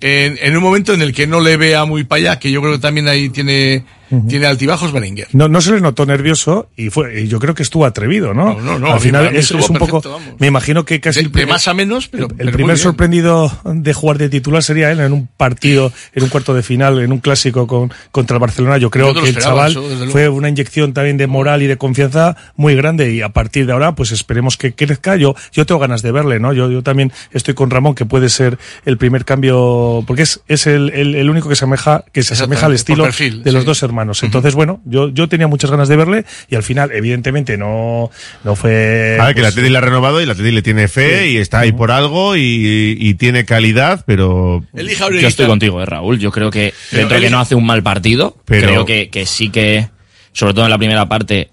en, en un momento en el que no le vea muy para allá, que yo creo que también ahí tiene, tiene altibajos Berenguer. No, no se le notó nervioso y fue, y yo creo que estuvo atrevido, ¿no? No, no, no, Al final es, un poco, vamos. me imagino que casi De, el de primer- más a menos, pero, el pero primer sorprendido de jugar de titular sería él en un partido, en un cuarto de final, en un clásico con, contra el Barcelona. Yo creo Yo que el chaval eso, fue una inyección también de moral y de confianza muy grande y a partir de ahora, pues esperemos que crezca. Yo, yo tengo ganas de verle, ¿no? Yo, yo también estoy con Ramón que puede ser el primer cambio, porque es, es el, el, el único que se asemeja, que se asemeja al estilo perfil, de los sí. dos hermanos. Entonces, bueno, yo, yo tenía muchas ganas de verle y al final, evidentemente, no, no fue. A ver, que la pues, Atleti le ha renovado y la Atleti le tiene fe Sí. y está ahí por algo y, y tiene calidad, pero... Elija Yo estoy contigo, eh, Raúl. Yo creo que Pero dentro de que no hace un mal partido, Pero- creo que, que sí que, sobre todo en la primera parte,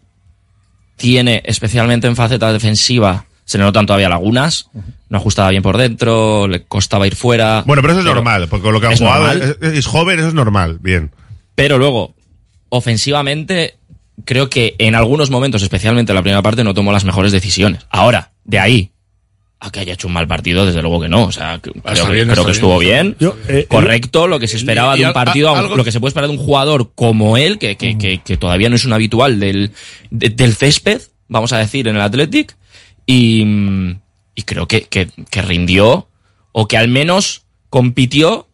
tiene, especialmente en faceta defensiva, se le notan todavía lagunas. No ajustaba bien por dentro, le costaba ir fuera. Bueno, pero eso es normal, porque con lo que han es jugado es joven, eso es normal, bien. Pero luego, ofensivamente, creo que en algunos momentos, especialmente en la primera parte, no tomó las mejores decisiones. Ahora, de ahí a que haya hecho un mal partido, desde luego que no. O sea, creo, que, bien, creo está que estuvo bien. Yo, eh, correcto, lo que se esperaba y de un partido, algo- lo que se puede esperar de un jugador como él, que, que, que, que todavía no es un habitual del, de- del césped, vamos a decir, en el Athletic. Y, mm, y creo que, que, que rindió, o que al menos compitió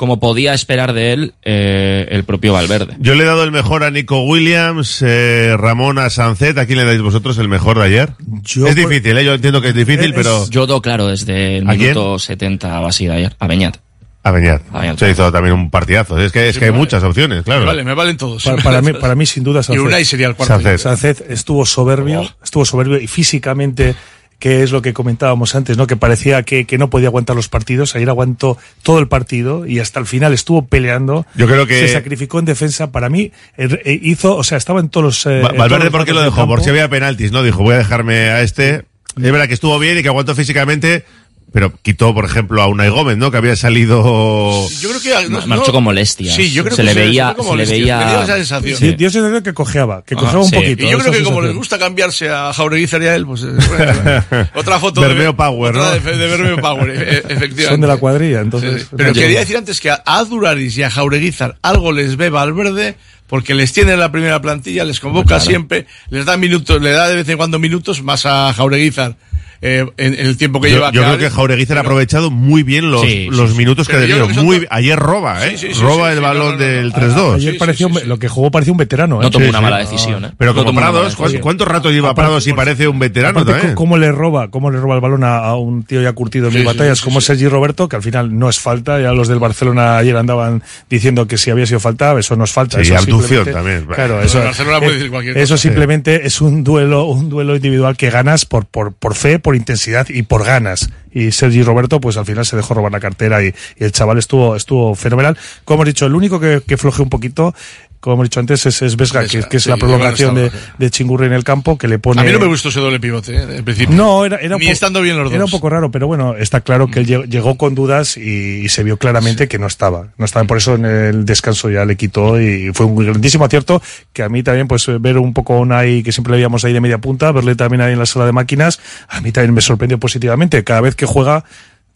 como podía esperar de él eh, el propio Valverde. Yo le he dado el mejor a Nico Williams, eh, Ramón a Sancet. ¿A quién le dais vosotros el mejor de ayer? es difícil, ¿eh? yo entiendo que es difícil, pero... Yo do claro desde el ¿A quién? minuto 70 o así de ayer, a Beñat. A Beñat. A Beñat. Se hizo también un partidazo. Es que, es que hay muchas opciones, claro. Me vale, me valen todos. Para, para mí, para mí, sin duda, Y Sánchez. Unai sería el cuarto. Sánchez estuvo soberbio, estuvo soberbio y físicamente, que es lo que comentábamos antes, ¿no? Que parecía que, que no podía aguantar los partidos. Ayer aguantó todo el partido y hasta el final estuvo peleando. Yo creo que- Se sacrificó en defensa. Para mí, eh, eh, hizo, o sea, estaba en todos los. eh, Valverde, todos los ¿por qué lo dejó? Por si había penaltis, ¿no? Dijo, voy a dejarme a este. Es verdad que estuvo bien y que aguantó físicamente, pero quitó, por ejemplo, a Unai Gómez, ¿no? Que había salido... Yo creo que no- Marchó no- con molestias. Sí, yo creo se que le se- veía, se le veía. Dio esa sensación. Sí, Dios se dio que cojeaba, que Ah, cojeaba un poquito. Y yo creo esa que como les sensación. gusta cambiarse a Jaureguizar y a él, pues eh, bueno, otra foto Bermeo de Power, otra ¿no? de, de Bermeo Power, e- e- efectivamente. Son de la cuadrilla, entonces. Sí, sí. Pero quería decir antes que a, a Duraris y a Jaureguizar algo les ve Valverde porque les tiene en la primera plantilla, les convoca siempre, les da minutos, le da de vez en cuando minutos, más a Jaureguizar eh, en, en el tiempo que Yo, lleva. yo creo que Jaureguizar ha pero- aprovechado muy bien los, Sí, los sí. minutos que ha son Muy, ayer roba, ¿eh? Sí, sí, sí, roba sí, el balón no, no, no. del 3-2. Ayer pareció un- lo que jugó parecía un veterano. ¿eh? No tomó Sí, una mala decisión, ¿eh? Pero No como Prados, ¿cuánto, rato lleva Aparte, Prados y parece un veterano Aparte, también? ¿cómo le roba? ¿Cómo le roba el balón a, a un tío ya curtido en Sí, mil sí, batallas sí, como Sergi Roberto? Que al final no es falta. Ya los del Barcelona ayer andaban diciendo que si había sido falta, eso no es falta. Sí, eso también. Claro, eso, puede eh, decir cualquier eso cosa. simplemente es un duelo, un duelo individual que ganas por, por, por fe, por intensidad y por ganas. Y Sergi Roberto, pues al final se dejó robar la cartera y, el chaval estuvo, estuvo fenomenal. Como hemos dicho, el único que, que floje un poquito, como hemos dicho antes, es, es Vesga, que, que es sí, la prolongación de, de Chingurri en el campo, que le pone... A mí no me gustó ese doble pivote, ¿eh? En principio. No, era, era un Ni po- estando bien los dos. Era un poco raro, pero bueno, está claro que él llegó, llegó con dudas y, y se vio claramente que no estaba. No estaba, por eso en el descanso ya le quitó y fue un grandísimo acierto que a mí también, pues ver un poco a Unai, que siempre le veíamos ahí de media punta, verle también ahí en la sala de máquinas, a mí también me sorprendió positivamente. Cada vez que juega,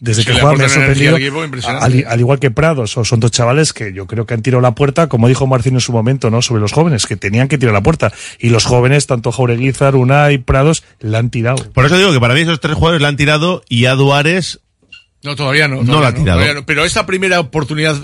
desde Es que que, le juega me ha sorprendido. al igual que Prados, o son dos chavales que yo creo que han tirado la puerta, como dijo Marcino en su momento, ¿no? Sobre los jóvenes, que tenían que tirar la puerta. Y los jóvenes, tanto Jaureguizar, Unai, Prados, la han tirado. Por eso digo que para mí esos tres jugadores la han tirado y a Duárez No, todavía no. No la ha tirado. no. Pero esta primera oportunidad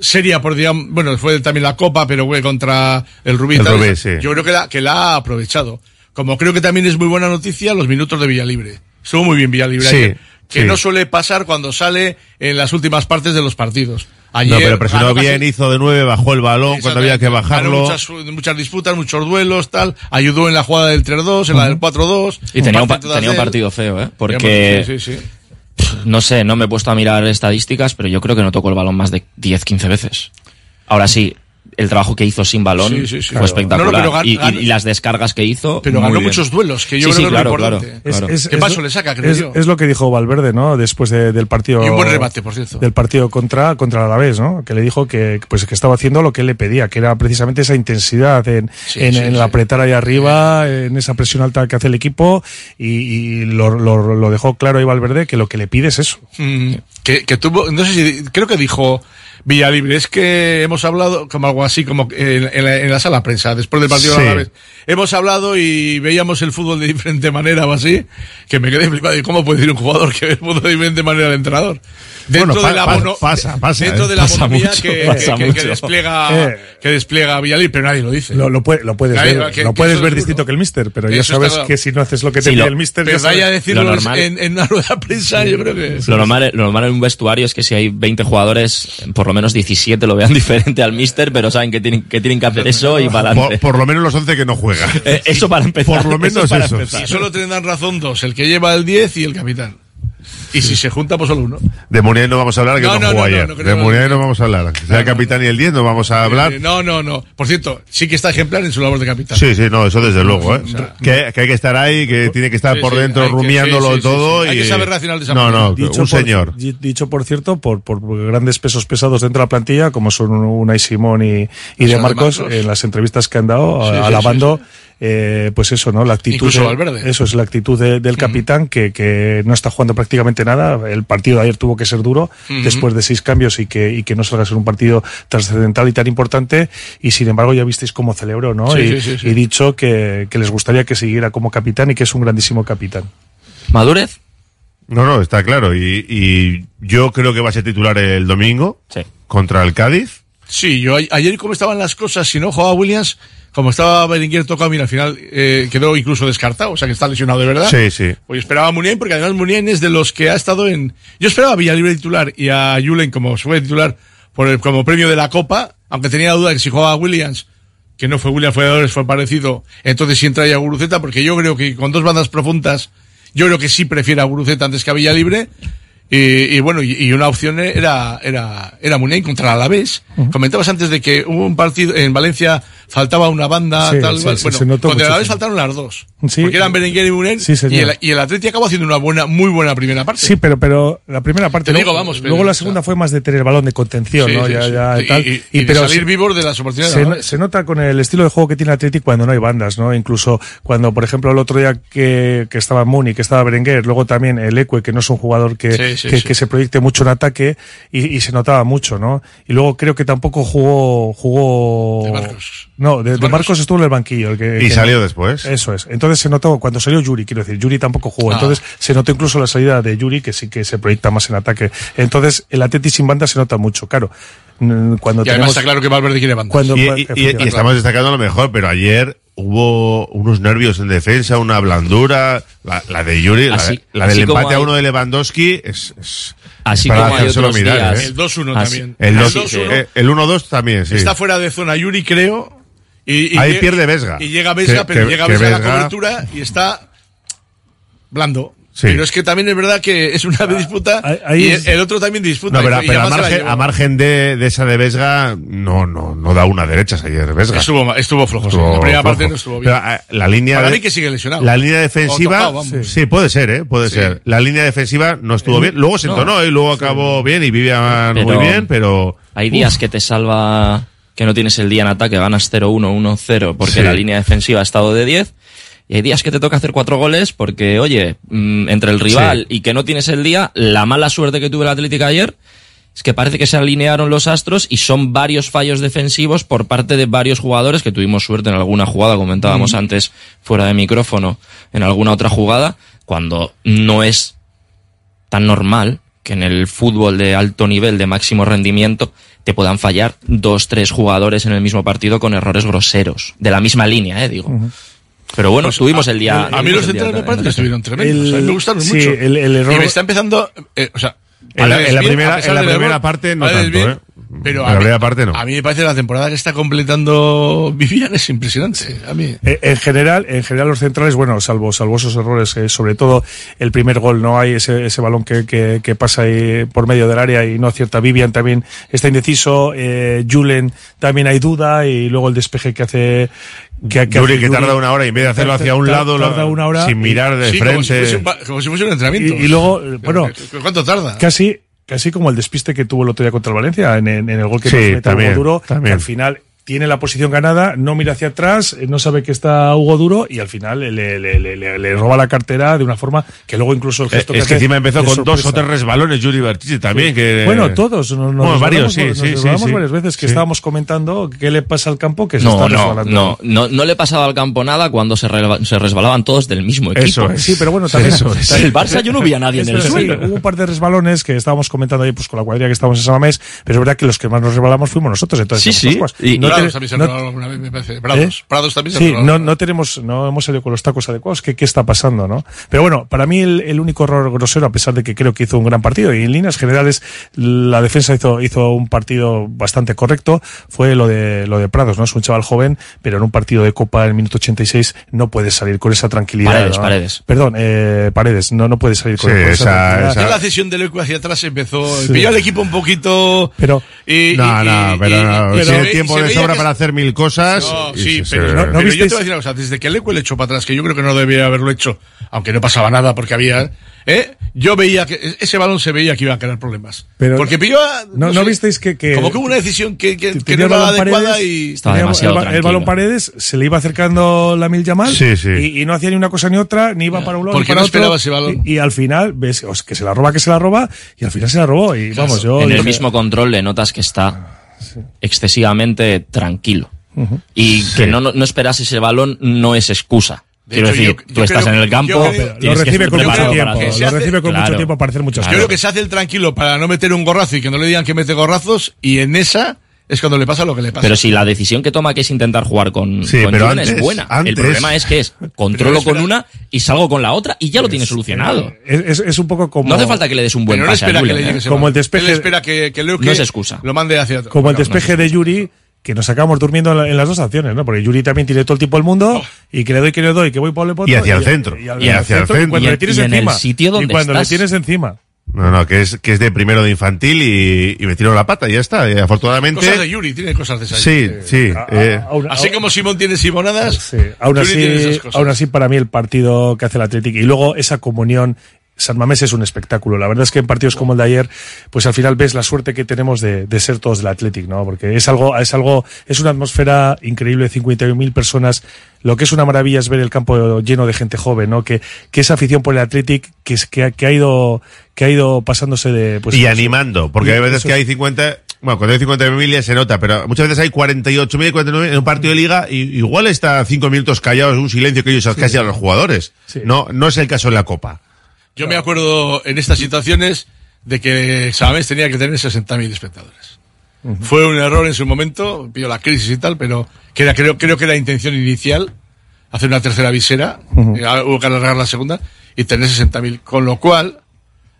seria, por digamos, bueno, fue también la Copa, pero fue contra el Rubí. El tal, Rubí, sí. Yo creo que la, que la ha aprovechado. Como creo que también es muy buena noticia los minutos de Villalibre. Estuvo muy bien Villalibre Sí, ayer, que sí. no suele pasar cuando sale en las últimas partes de los partidos. Ayer no, pero presionó ganó casi- bien, hizo de nueve, bajó el balón cuando había que bajarlo. Muchas, muchas disputas, muchos duelos, tal. Ayudó en la jugada del 3-2, en la del 4-2. Y tenía un, pa- tenía un de él. partido feo, ¿eh? Porque, Sí, sí, sí. no sé, no me he puesto a mirar estadísticas, pero yo creo que no tocó el balón más de 10, 15 veces. Ahora sí, el trabajo que hizo sin balón Sí, sí, sí. fue Claro. espectacular. No, no, pero gan- y, y- gan- y las descargas que hizo. Pero ganó bien. muchos duelos, que yo Sí, creo sí, que es claro, lo claro, importante. claro. ¿Qué paso le saca, creo es, yo? es lo que dijo Valverde, ¿no? Después de- del partido. Y un buen rebate, por cierto. Del partido contra, contra el Alavés, ¿no? Que le dijo que, pues, que estaba haciendo lo que él le pedía, que era precisamente esa intensidad en, Sí, en, sí, en sí. el apretar ahí arriba, en esa presión alta que hace el equipo, y, y lo, lo, lo dejó claro ahí Valverde que lo que le pide es eso. Mm, que, que tuvo, no sé si, creo que dijo Villalibre, es que hemos hablado como algo así, como en, en la, en la sala de prensa, después del partido Sí. de Alavés. Hemos hablado y veíamos el fútbol de diferente manera o así, que me quedé flipado. ¿Y cómo puede decir un jugador que ve el fútbol de diferente manera al entrenador? Dentro Bueno, de la mono- pasa, pasa, dentro eh, de la pasa monomía mucho, que, pasa que- que- que mucho. despliega, Eh. que despliega Villalibre, pero nadie lo dice. Lo, lo, puede- lo puedes Nadie- ver, que- lo puedes ver distinto que el Mister, pero ya sabes que si no haces lo que te Sí, pide el Mister, sabes- vaya a decirlo Lo normal. en, en una rueda de prensa, yo creo que... Lo normal, lo normal en un vestuario es que si hay 20 jugadores, por lo menos 17 lo vean diferente al mister, pero saben que tienen que, tienen que hacer eso y para Por, adelante. por lo menos los 11 que no juega. Eh, eso para empezar. Por lo menos para eso. empezar. Y solo tendrán razón dos, el que lleva el 10 y el capitán. Y si se junta, pues solo uno. De Muniain no vamos a hablar, que No, no, no, jugó no, ayer. no de Muniain no vamos a hablar. Sea el capitán y el 10 no vamos a hablar. No, no, no. Por cierto, sí que está ejemplar en su labor de capitán. Sí, sí, no, eso desde luego, ¿eh? o sea, que, que hay que estar ahí, que tiene que estar Sí, por dentro rumiándolo sí, sí, sí, todo. sí. Hay y... que saber reaccionar de esa No, manera. no, Dicho un por- señor. di- dicho por cierto, por, por grandes pesos pesados dentro de la plantilla, como son Unai Simón y, y de de Marcos, Marcos. en las entrevistas que han dado, Sí, sí, alabando, sí, eh, pues eso, ¿no? La actitud. Incluso de- Valverde. Eso es la actitud de- del capitán, que, que no está jugando prácticamente nada. El partido de ayer tuvo que ser duro, después de seis cambios y que, y que no salga a ser un partido trascendental y tan importante. Y sin embargo, ya visteis cómo celebró, ¿no? Sí, y, sí, sí, sí. y dicho que, que les gustaría que siguiera como capitán y que es un grandísimo capitán. ¿Madurez? No, no, está claro. Y, y yo creo que va a ser titular el domingo Sí. contra el Cádiz. Sí, yo ayer como estaban las cosas, si no jugaba Williams, como estaba Berenguer tocado, mira, al final eh, quedó incluso descartado, o sea que está lesionado de verdad. Sí, sí. Pues esperaba a Muniain, porque además Muniain es de los que ha estado en... Yo esperaba a Villalibre titular y a Julen como fue titular por el, como premio de la Copa, aunque tenía duda de que si jugaba Williams, que no fue Williams, fue Adores, fue parecido, entonces sí entraría Guruceta, porque yo creo que con dos bandas profundas, yo creo que sí prefiere a Guruceta antes que a Villalibre. Y, y bueno, y, y una opción era, era, era Muniain contra el Alavés. Comentabas antes de que hubo un partido en Valencia, faltaba una banda, Sí, tal, sí, sí, bueno, se notó contra el Alavés muchísimo. faltaron las dos. Sí. Porque eran Berenguer y señor. y, el, y el Atleti acabó haciendo una buena, muy buena primera parte. Sí, pero, pero la primera parte. Te digo, luego, vamos, pero- luego la segunda fue más de tener el balón de contención, ¿no? ya, ya, Y- tal. y- y de pero salir se- vivos de las oportunidades. Se, se nota con el estilo de juego que tiene Athletic cuando no hay bandas, ¿no? Incluso cuando, por ejemplo, el otro día que, que estaba Muni, que estaba Berenguer, luego también el Ecue, que no es un jugador que, que, se proyecte mucho en ataque y, y se notaba mucho, ¿no? Y luego creo que tampoco jugó, jugó De Marcos. No, de, Marcos estuvo en el banquillo. El que, y salió después. Eso es. Entonces se notó, cuando salió Yuri, quiero decir, Yuri tampoco jugó. Ah. Entonces se notó incluso la salida de Yuri, que sí que se proyecta más en ataque. Entonces el Atleti sin banda se nota mucho, claro. Mm, cuando y además está claro que Valverde quiere banda. Cuando, y, y, estamos destacando lo mejor, pero ayer hubo unos nervios en defensa, una blandura, la, de Yuri, la, del empate a uno de Lewandowski es, así para como hay otros mirar, días. ¿eh? El 2-1 también. El 2-1 sí. Eh, también, sí. Está fuera de zona Yuri, creo, y, Ahí pierde Vesga. Y llega Vesga, pero llega Vesga a la cobertura y está blando. Sí. Pero es que también es verdad que es una ah, disputa ahí es... el otro también disputa. No, pero, a, margen, a margen de, de, esa de Vesga, no, no, no da una derecha ayer Vesga. Estuvo, estuvo flojo, sí. La primera parte no estuvo bien. Eh, la línea Para mí que sigue lesionado. La línea defensiva, sí. puede ser, ¿eh? puede ser. La línea defensiva no estuvo bien. Luego se entonó y luego acabó bien y vivía muy bien, pero... Hay días que te salva que no tienes el día en ataque, ganas 0-1, 1-0, porque la línea defensiva ha estado de 10. Y hay días que te toca hacer cuatro goles porque, oye, mm, entre el rival y que no tienes el día, la mala suerte que tuvo el Atlético ayer es que parece que se alinearon los astros y son varios fallos defensivos por parte de varios jugadores que tuvimos suerte en alguna jugada, comentábamos antes fuera de micrófono, en alguna otra jugada, cuando no es tan normal que en el fútbol de alto nivel, de máximo rendimiento, te puedan fallar dos, tres jugadores en el mismo partido con errores groseros. De la misma línea, eh, digo. Pero bueno, pues, estuvimos el día. A mí los centrales me parece que estuvieron tremendos. Me gustaron mucho. El, error... Y me está empezando. Eh, o sea, en la, primera, parte no tanto, ¿eh? Pero, a, mí, me parece la temporada que está completando Vivian es impresionante. A mí. Eh, en general, en general los centrales, bueno, salvo, salvo esos errores, eh, sobre todo el primer gol, no hay ese, ese balón que, que, que pasa ahí por medio del área y no acierta. Vivian también está indeciso, eh, Julen también hay duda y luego el despeje que hace que, que, Yuri, que tarda una hora y en vez de hacerlo hacia un lado sin mirar de frente. como si, fuese un, entrenamiento. Y, y luego bueno cuánto tarda casi casi como el despiste que tuvo el otro día contra el Valencia en, el gol que sí, nos mete también, duro. Que al final tiene la posición ganada, no mira hacia atrás, eh, no sabe que está Hugo Duro y al final le, le, roba la cartera de una forma que luego incluso el eh, gesto eh, que Es que encima empezó con dos o tres resbalones, Yuri Bertici también. Bueno, todos. Nos, bueno, varios, sí, nos sí, sí, varias veces que estábamos comentando qué le pasa al campo que se no, está resbalando. No, no, no, no le pasaba al campo nada cuando se, resbalaban todos del mismo equipo. Eso. Sí, pero bueno, también. Eso. El Barça yo no vi a nadie en el suelo. hubo un par de resbalones que estábamos comentando ahí pues, con la cuadrilla que estábamos en Samamés, pero es verdad que los que más nos resbalamos fuimos nosotros. Entonces, sí, sí. Y, Prados se no, alguna vez, me parece. Prados, ¿Eh? Prados también se sí, no, no, tenemos, no hemos salido con los tacos adecuados. ¿Qué, qué está pasando, no? Pero bueno, para mí el, el, único error grosero, a pesar de que creo que hizo un gran partido, y en líneas generales la defensa hizo, hizo un partido bastante correcto, fue lo de, lo de Prados, ¿no? Es un chaval joven, pero en un partido de Copa en el minuto 86 no puede salir con esa tranquilidad. Paredes. Paredes. Perdón, eh, Paredes, no, no puede salir con, esa, esa, la cesión de Lecu hacia atrás empezó, pilló al equipo un poquito. Pero, y, no, no, pero, no, pero tiempo de sobra para hacer mil cosas. No, sí, pero, yo te voy a decir una cosa. Desde que Alecu le echó para atrás, que yo creo que no debía haberlo hecho, aunque no pasaba nada porque había ¿eh? yo veía que e-, ese balón se veía que iba a crear problemas. Pero porque pilló a, no, no, visteis que, que, Como que hubo una decisión que, que, que no era adecuada y. Estaba demasiado el, el, balón paredes se le iba acercando la mil Yamal sí, sí. Y, no hacía ni una cosa ni otra, ni iba para un lado ni para no otro. Ese balón? Y, al final, ves que se la roba, que se la roba, y al final se la robó. Y vamos, yo. En el mismo control le notas que está excesivamente tranquilo. Y que no, no esperase ese balón no es excusa de Quiero hecho, decir, yo, tú yo estás creo, en el campo, lo recibe con mucho tiempo. Lo recibe con mucho tiempo para hacer muchas claro. cosas. Yo creo que se hace el tranquilo para no meter un gorrazo y que no le digan que mete gorrazos, y en esa es cuando le pasa lo que le pasa. Pero si la decisión que toma que es intentar jugar con, sí, con pero antes, es buena, antes, el problema es que es controlo con una y salgo con la otra y ya lo tiene solucionado. Eh, es, es, es, un poco como. No hace falta que le des un buen pase no espera a Julen, que le ¿eh? Como el despeje. Él espera que, que, no es excusa. Lo mande hacia. Como el despeje de Yuri que nos acabamos durmiendo en, las dos acciones, ¿no? Porque Yuri también tiene todo el tiempo el mundo oh. y que le doy, que le doy, que voy por el Y hacia el centro. Y, hacia el centro. centro. Cuando le tienes en encima. El sitio donde y cuando le tienes encima. No, no, que es, que es de primero de infantil y, y me tiro la pata y ya está. Y afortunadamente. Cosas de Yuri, tiene cosas de esa. Sí, eh, sí. Eh. Así como Simón tiene Simonadas. Sí, aún, así, aún así, para mí el partido que hace el Atlético y luego esa comunión San Mamés es un espectáculo. La verdad es que en partidos como el de ayer, pues al final ves la suerte que tenemos de, de ser todos del Athletic, ¿no? Porque es algo, es algo, es una atmósfera increíble, 51.000 personas. Lo que es una maravilla es ver el campo lleno de gente joven, ¿no? Que, que esa afición por el Athletic, que, es, que, que ha ido, que ha ido pasándose de, pues, Y pues, animando, porque hay veces que hay 50, bueno, cuando hay 50.000 se nota, pero muchas veces hay 48.000, 49.000 en un partido de liga, y igual está cinco minutos callados, un silencio que ellos sí, casi a los jugadores. No, no es el caso en la Copa. Yo me acuerdo en estas situaciones de que Samamés tenía que tener 60.000 espectadores. Fue un error en su momento, pilló la crisis y tal, pero que era, creo, creo que era la intención inicial, hacer una tercera visera, eh, hubo que alargar la segunda, y tener 60.000. Con lo cual,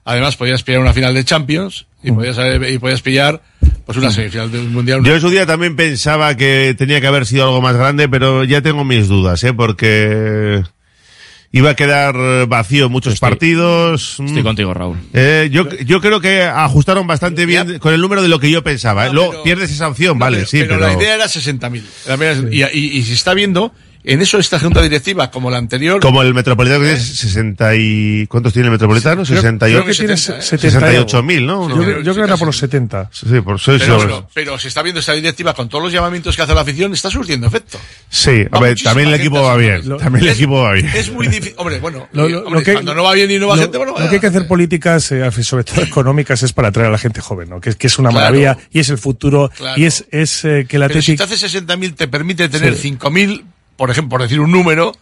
además podías pillar una final de Champions, y podías, eh, y podías pillar pues una semifinal del Mundial. Yo en su día también pensaba que tenía que haber sido algo más grande, pero ya tengo mis dudas, ¿eh? Porque iba a quedar vacío muchos partidos. Estoy contigo, Raúl. Eh, yo, yo creo que ajustaron bastante bien con el número de lo que yo pensaba. ¿eh? Luego pierdes esa opción, vale, sí, pero, pero... la idea era 60.000. La idea era- Y, y, y se está viendo, en eso esta junta directiva, como la anterior, Como el Metropolitano que tiene 60 y... ¿Cuántos tiene el Metropolitano? Creo- 68. creo que tiene 70 y 68.000, ¿no? Yo, creo- yo creo que era por los 70. Sí, por soy pero, pero- pero se está viendo esta directiva con todos los llamamientos que hace la afición, está surtiendo efecto. Sí, a Va ver, también el equipo va bien. favor. También el Es- equipo va bien. Es muy difícil. Hombre, bueno, Lo- y, lo- hombre, lo que- cuando no va bien y no va lo, gente, bueno, lo que hay que hacer políticas, eh, sobre todo económicas, es para atraer a la gente joven, ¿no? Que, es- que es una Claro. maravilla y es el futuro Claro. y es, es eh, que la Pero si te hace 60.000 te permite tener Sí. 5.000, por ejemplo, por decir un número,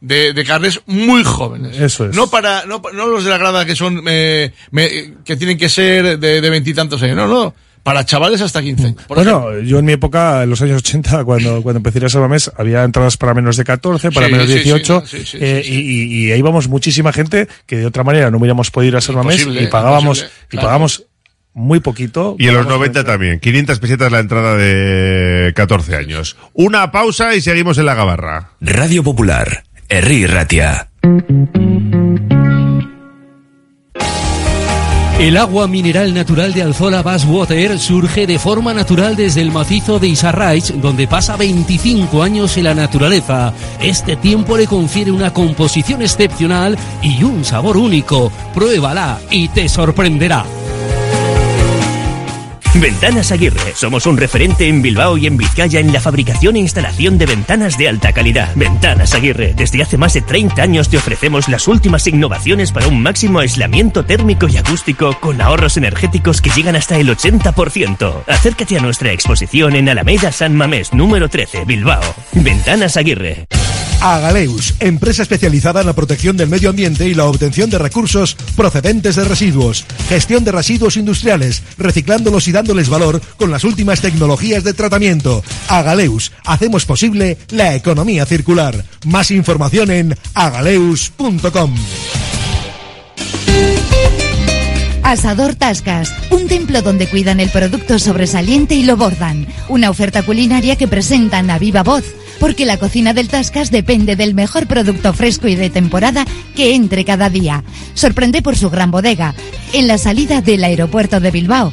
de, de carnes muy jóvenes. Eso es. No para, no, no los de la grada que son, eh, me- que tienen que ser de veintitantos años, no, no. Para chavales hasta 15 años. por Bueno, yo en mi época, en los años 80, cuando, cuando empecé a Salvamés, había entradas para menos de 14, para Sí, menos de sí, sí, 18, no, sí, sí, eh, y, ahí íbamos muchísima gente que de otra manera no hubiéramos podido ir a Imposible, y pagábamos, y claro. pagamos muy poquito. Y en los Pagamos 90 también. 500 pesetas la entrada de 14 años. Una pausa y seguimos en la gabarra. Radio Popular, Herri Ratia. El agua mineral natural de Alzola Basswater surge de forma natural desde el macizo de Isarraich, donde pasa 25 años en la naturaleza. Este tiempo le confiere una composición excepcional y un sabor único. Pruébala y te sorprenderá. Ventanas Aguirre. Somos un referente en Bilbao y en Vizcaya en la fabricación e instalación de ventanas de alta calidad. Ventanas Aguirre. Desde hace más de 30 años te ofrecemos las últimas innovaciones para un máximo aislamiento térmico y acústico con ahorros energéticos que llegan hasta el 80%. Acércate a nuestra exposición en Alameda San Mamés, número 13, Bilbao. Ventanas Aguirre. Agaleus, empresa especializada en la protección del medio ambiente y la obtención de recursos procedentes de residuos, gestión de residuos industriales, reciclándolos y dándoles valor con las últimas tecnologías de tratamiento. Agaleus, hacemos posible la economía circular. Más información en agaleus.com. Asador Tascas, un templo donde cuidan el producto sobresaliente y lo bordan. Una oferta culinaria que presentan a viva voz, porque la cocina del Tascas depende del mejor producto fresco y de temporada que entre cada día. Sorprende por su gran bodega, en la salida del aeropuerto de Bilbao,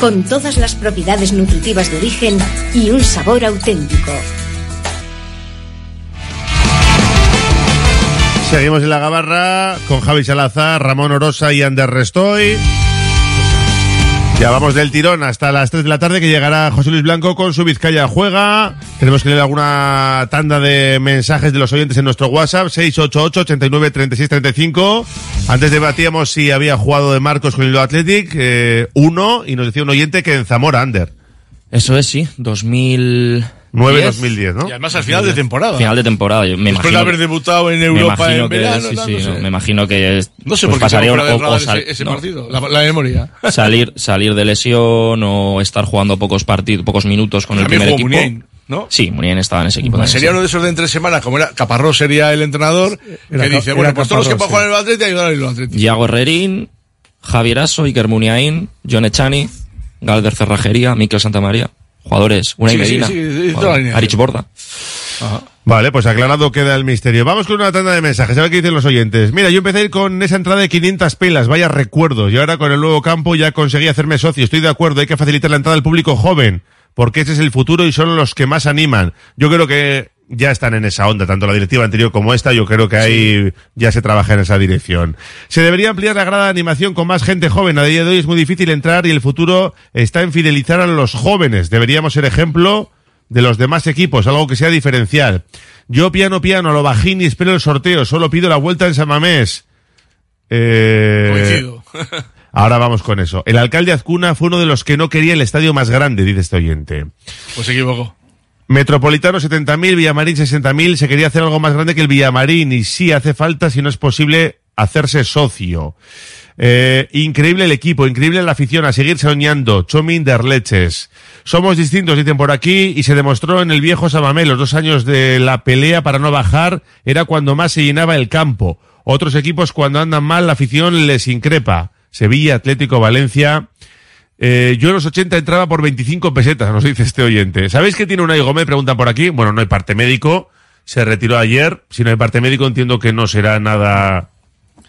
con todas las propiedades nutritivas de origen y un sabor auténtico. Seguimos en la gabarra con Javi Salazar, Ramón Orosa y Ander Restoy. Ya vamos del tirón hasta las 3 de la tarde que llegará José Luis Blanco con su Vizcaya Juega. Tenemos que leer alguna tanda de mensajes de los oyentes en nuestro WhatsApp, 688 89 36 35. Antes debatíamos si había jugado de Marcos con el Athletic, eh, uno, y nos decía un oyente que en Zamora, Ander. Eso es, sí, 2000... 9-2010, ¿no? Y además al final de temporada. Final de temporada. Yo me Después de imagino haber que- debutado en Europa en que- verano, sí, sí, no sé. no, me imagino que es- No sé pues por qué o- o sal- ese, ese no. partido, la, la memoria. salir salir de lesión o estar jugando pocos partidos, pocos minutos con el primer equipo. Muniain, ¿no? Sí, Muniain estaba en ese equipo. también, Sería sí. uno de esos de entre semana, como era Caparrós sería el entrenador, Era que dice, bueno, pues todos los que puedan jugar en el Atleti ayudar al Atleti. Yago Herrerín, Javier Asso, Iker Muniain, John Echani, Galder Cerrajería, Miquel Santamaría. Jugadores, Sí, sí, Medina, sí. Arich Borda. Vale, pues aclarado queda el misterio. Vamos con una tanda de mensajes, a ver qué dicen los oyentes. Mira, yo empecé a ir con esa entrada de 500 pelas, vaya recuerdos, y ahora con el nuevo campo ya conseguí hacerme socio. Estoy de acuerdo, hay que facilitar la entrada al público joven, porque ese es el futuro y son los que más animan. Yo creo que ya están en esa onda, tanto la directiva anterior como esta, yo creo que ahí ya se trabaja en esa dirección. Se debería ampliar la grada de animación con más gente joven. A día de hoy es muy difícil entrar y el futuro está en fidelizar a los jóvenes. Deberíamos ser ejemplo de los demás equipos, algo que sea diferencial. Yo piano piano, lo bajín y espero el sorteo, solo pido la vuelta en San Mamés. Eh, Coincido. ahora vamos con eso. El alcalde Azcuna fue uno de los que no quería el estadio más grande, dice este oyente. Pues se equivocó. Metropolitano 70.000, Villamarín 60.000, se quería hacer algo más grande que el Villamarín y sí hace falta, si no es posible, hacerse socio. Eh, increíble el equipo, increíble la afición, a seguir soñando, Chomin Derleches. Somos distintos, dicen por aquí, y se demostró en el viejo Samamé, los dos años de la pelea para no bajar, era cuando más se llenaba el campo. Otros equipos cuando andan mal, la afición les increpa. Sevilla, Atlético, Valencia. Eh, yo en los 80 entraba por 25 pesetas, nos dice este oyente. ¿Sabéis que tiene una Gómez? Preguntan por aquí. Bueno, no hay parte médico. Se retiró ayer. Si no hay parte médico, entiendo que no será nada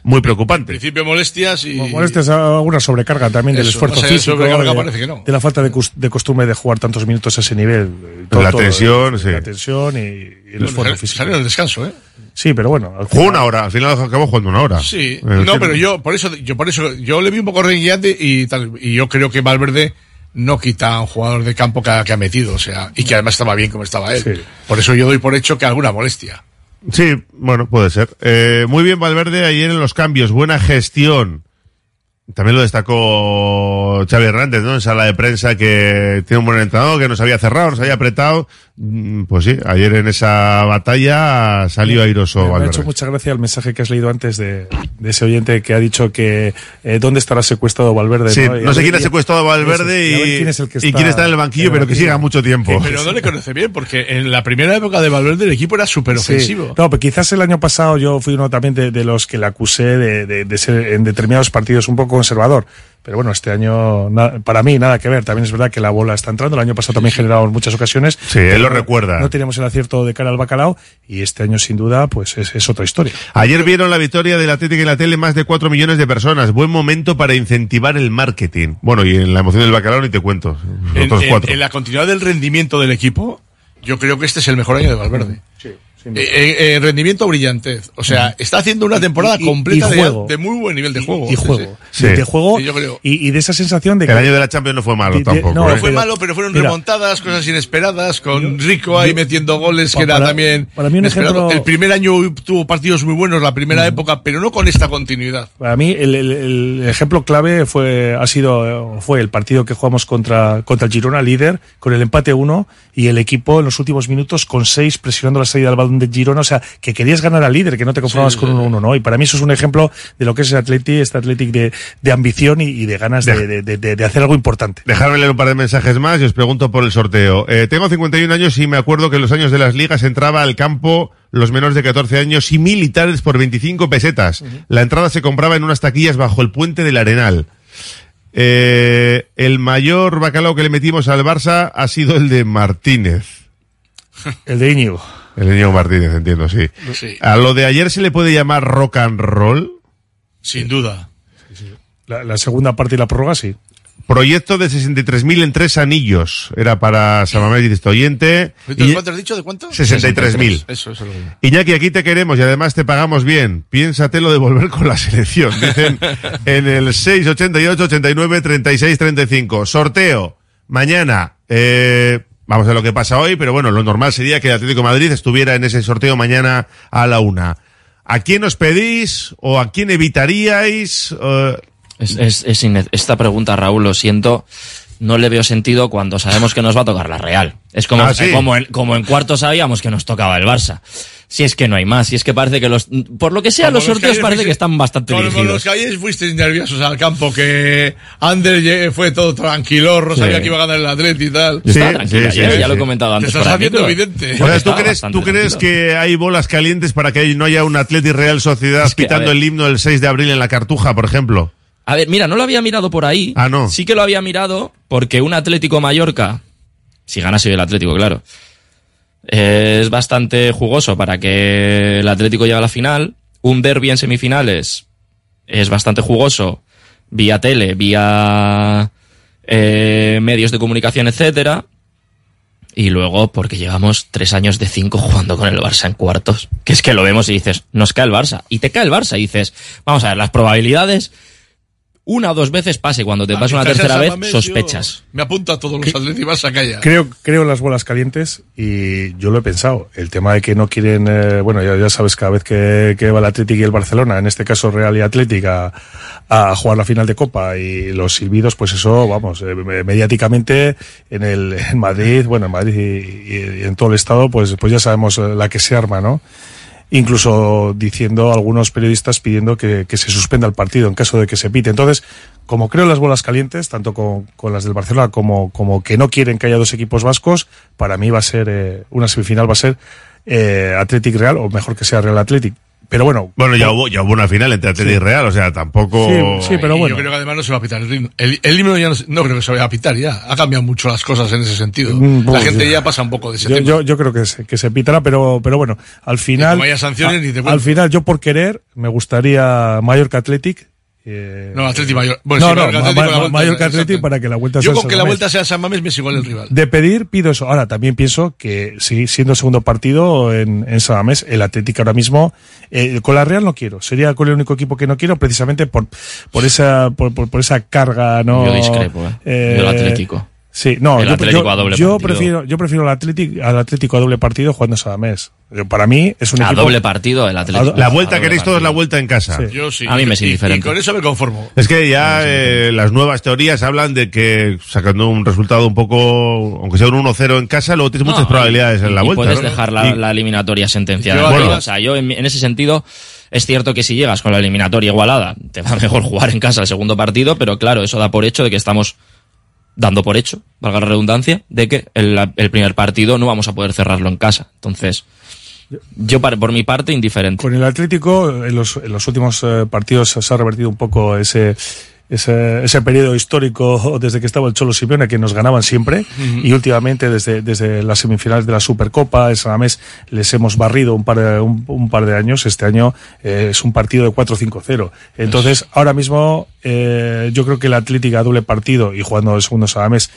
muy preocupante. principio molestias y... Molestes alguna sobrecarga también del esfuerzo físico, sobrecarga de, parece que no. de la falta de, de costumbre de jugar tantos minutos a ese nivel. eh, La tensión, sí. La tensión y, y el Bueno, esfuerzo físico. salió en el descanso, ¿eh? Sí, pero bueno. al Jugó final- una hora, al final acabó jugando una hora. Sí, no, sí. pero yo por eso, yo por eso, yo le vi un poco rengueante y tal, y yo creo que Valverde no quita a un jugador de campo que ha, que ha metido, o sea, y que además estaba bien como estaba él. Por eso yo doy por hecho que alguna molestia. Sí, bueno, puede ser. Eh, muy bien Valverde ayer en los cambios, buena gestión. También lo destacó Xavi Hernández, ¿no? En sala de prensa que tiene un buen entrenador, que nos había cerrado, nos había apretado. Mm, Pues sí, ayer en esa batalla salió airoso Me ha Valverde. hecho mucha gracia el mensaje que has leído antes de, de ese oyente que ha dicho que eh, dónde estará secuestrado Valverde. Sí, Y no a sé quién ha y- secuestrado a Valverde ver y, quién es el que y quién está en el banquillo, pero que siga mucho tiempo. Pero no le conoce bien, porque en la primera época de Valverde el equipo era súper Sí. ofensivo. No, pero quizás el año pasado yo fui uno también de, de los que le acusé de, de- de ser en determinados partidos un poco conservador. Pero bueno, este año, na- para mí, nada que ver. También es verdad que la bola está entrando. El año pasado también generado en muchas ocasiones. Sí, él lo no- recuerda. No teníamos el acierto de cara al bacalao y este año, sin duda, pues es, es otra historia. Ayer vieron la victoria del Atlético en la tele más de 4 millones de personas. Buen momento para incentivar el marketing. Bueno, y en la emoción del bacalao ni te cuento. Los En, otros en- cuatro. en la continuidad del rendimiento del equipo, yo creo que este es el mejor año de Valverde. Eh, eh, eh, rendimiento brillantez. O sea, está haciendo una temporada Y- completa y de- juego. de, muy buen nivel de juego. Y juego. Sí. De, de juego Sí, yo creo. y, y de esa sensación de que. El año de la Champions no fue malo de- de- tampoco. no, ¿eh? No fue pero- malo, pero fueron mira, remontadas, cosas inesperadas, con Rico ahí yo- metiendo goles que pa- era para- también para mí un ejemplo- El primer año tuvo partidos muy buenos, la primera época, pero no con esta continuidad. Para mí el, el- el ejemplo clave fue ha sido fue el partido que jugamos contra contra el Girona líder con el empate 1 y el equipo en los últimos minutos con 6 presionando la salida del balón de Girona, o sea, que querías ganar al líder, que no te conformabas Sí, con un 1-1, ¿no? Y para mí eso es un ejemplo de lo que es el Atleti, este Athletic de, de ambición y, y de ganas de, de- hacer algo importante. Dejadme leer un par de mensajes más y os pregunto por el sorteo. Eh, tengo 51 años y me acuerdo que en los años de las ligas entraba al campo los menores de 14 años y militares por 25 pesetas. La entrada se compraba en unas taquillas bajo el puente del Arenal. Eh, el mayor bacalao que le metimos al Barça ha sido el de Martínez. El de Íñigo. El Íñigo Martínez, entiendo, sí. Sí. ¿A lo de ayer se le puede llamar rock and roll? Sin duda. La, la segunda parte y la prórroga, sí. Proyecto de 63.000 en tres anillos. Era para Samamés y este oyente. ¿De Y- ¿Cuánto has dicho? ¿De cuánto? 63.000. Eso, eso es lo que- Iñaki, aquí te queremos y además te pagamos bien. Piénsatelo de volver con la selección. Dicen en el 688 89 36 35. Sorteo. Mañana. Eh, vamos a ver lo que pasa hoy, pero bueno, lo normal sería que el Atlético Madrid estuviera en ese sorteo mañana a la una. ¿A quién os pedís o a quién evitaríais? Eh, Es, es- es esta pregunta, Raúl, lo siento, no le veo sentido cuando sabemos que nos va a tocar la Real. Es como, Ah, ¿sí? eh, como, en, como en cuarto sabíamos que nos tocaba el Barça. Si es que no hay más, si es que parece que los... Por lo que sea, Como los los sorteos que parece que están bastante los dirigidos. que ayer fuisteis nerviosos al campo, que Ander fue todo tranquilo, Sí. sabía que iba a ganar el Atleti y tal. Yo estaba tranquilo ayer, ya lo he comentado Te antes. estás por haciendo evidente. O sea, ¿tú crees, tú crees que hay bolas calientes para que no haya un Atleti Real Sociedad Es que, pitando el himno el 6 de abril en la Cartuja, por ejemplo? A ver, mira, no lo había mirado por ahí. Ah, no. Sí que lo había mirado porque un Atlético Mallorca, si ganase hoy el Atlético, claro, es bastante jugoso para que el Atlético llegue a la final. Un derby en semifinales es bastante jugoso vía tele, vía eh, medios de comunicación, etcétera. Y luego, porque llevamos tres años de cinco jugando con el Barça en cuartos. Que es que lo vemos y dices, nos cae el Barça. Y te cae el Barça y dices, vamos a ver, las probabilidades, una o dos veces pase. Cuando te pasa una tercera vez, sospechas. Me apunto a todos los Atleti Barça que haya. Creo, creo en las bolas calientes y yo lo he pensado. El tema de que no quieren, eh, bueno, ya, ya sabes, cada vez que, que va el Atlético y el Barcelona, en este caso Real y Atlética, a, jugar la final de Copa y los silbidos, pues eso, vamos, eh, mediáticamente en el en Madrid, bueno, en Madrid y, y- y en todo el estado, pues, pues ya sabemos la que se arma, ¿no? Incluso diciendo algunos periodistas pidiendo que, que se suspenda el partido en caso de que se pite. Entonces, como creo las bolas calientes, tanto con, con las del Barcelona como, como que no quieren que haya dos equipos vascos, para mí va a ser, eh, una semifinal va a ser eh, Athletic Real, o mejor que sea Real Athletic. Pero bueno. Bueno, ya hubo, ya hubo una final entre Atlético y Real, o sea, tampoco... Sí, sí, pero Y bueno. Yo creo que además no se va a pitar el himno. El, el himno ya no, se- no creo que se vaya a pitar ya. Ha cambiado mucho las cosas en ese sentido. Mm, La pues, gente ya. ya pasa un poco de ese Yo, tema. yo, yo creo que se, que se pitará, pero, pero bueno, al final. como haya sanciones, a- ni te. Al final, yo por querer, me gustaría Mallorca Athletic. Eh, No, Atleti Mayor. Bueno, no, sí, no, Mallorca Ma- Athletic con la Ma- vuelta, Mallorca exacto. Athletic para que la vuelta Yo sea con San que la vuelta sea San Mamés me sigo el rival. De pedir, pido eso. Ahora, también pienso que sí, siendo segundo partido en, en San Mamés, el Atlético ahora mismo, eh, con la Real no quiero. Sería con el único equipo que no quiero, precisamente por, por esa, por, por, por esa carga, ¿no? Yo discrepo, ¿eh? Yo el Atlético. Sí, no, El yo, Atlético yo- a doble yo partido. prefiero, yo prefiero al Atlético, al Atlético a doble partido jugando. Yo- Para mí es un A equipo. doble partido el Atlético. A- La A vuelta, doble queréis todos la vuelta en casa. Sí. Yo sí. A mí me es y- indiferente. Y con eso me conformo. Es que ya eh, las nuevas teorías hablan de que sacando un resultado un poco, aunque sea un 1-0 en casa, luego tienes muchas probabilidades y- en la y vuelta. puedes ¿no? dejar la, Y- la eliminatoria sentenciada. Yo, Bueno, bueno. o sea, yo en, en ese sentido es cierto que si llegas con la eliminatoria igualada, te va mejor jugar en casa el segundo partido, pero claro, eso da por hecho de que estamos dando por hecho, valga la redundancia, de que el, el primer partido no vamos a poder cerrarlo en casa. Entonces, yo por mi parte indiferente. Con el Atlético, en los, en los últimos eh, partidos se ha revertido un poco ese, ese, ese periodo histórico desde que estaba el Cholo Simeone, que nos ganaban siempre, y últimamente desde, desde las semifinales de la Supercopa, en San Mamés, les hemos barrido un par de, un, un par de años. Este año eh, es un partido de 4-5-0. Entonces, ahora mismo, eh, yo creo que el Atlético a doble partido y jugando el segundo San Mamés,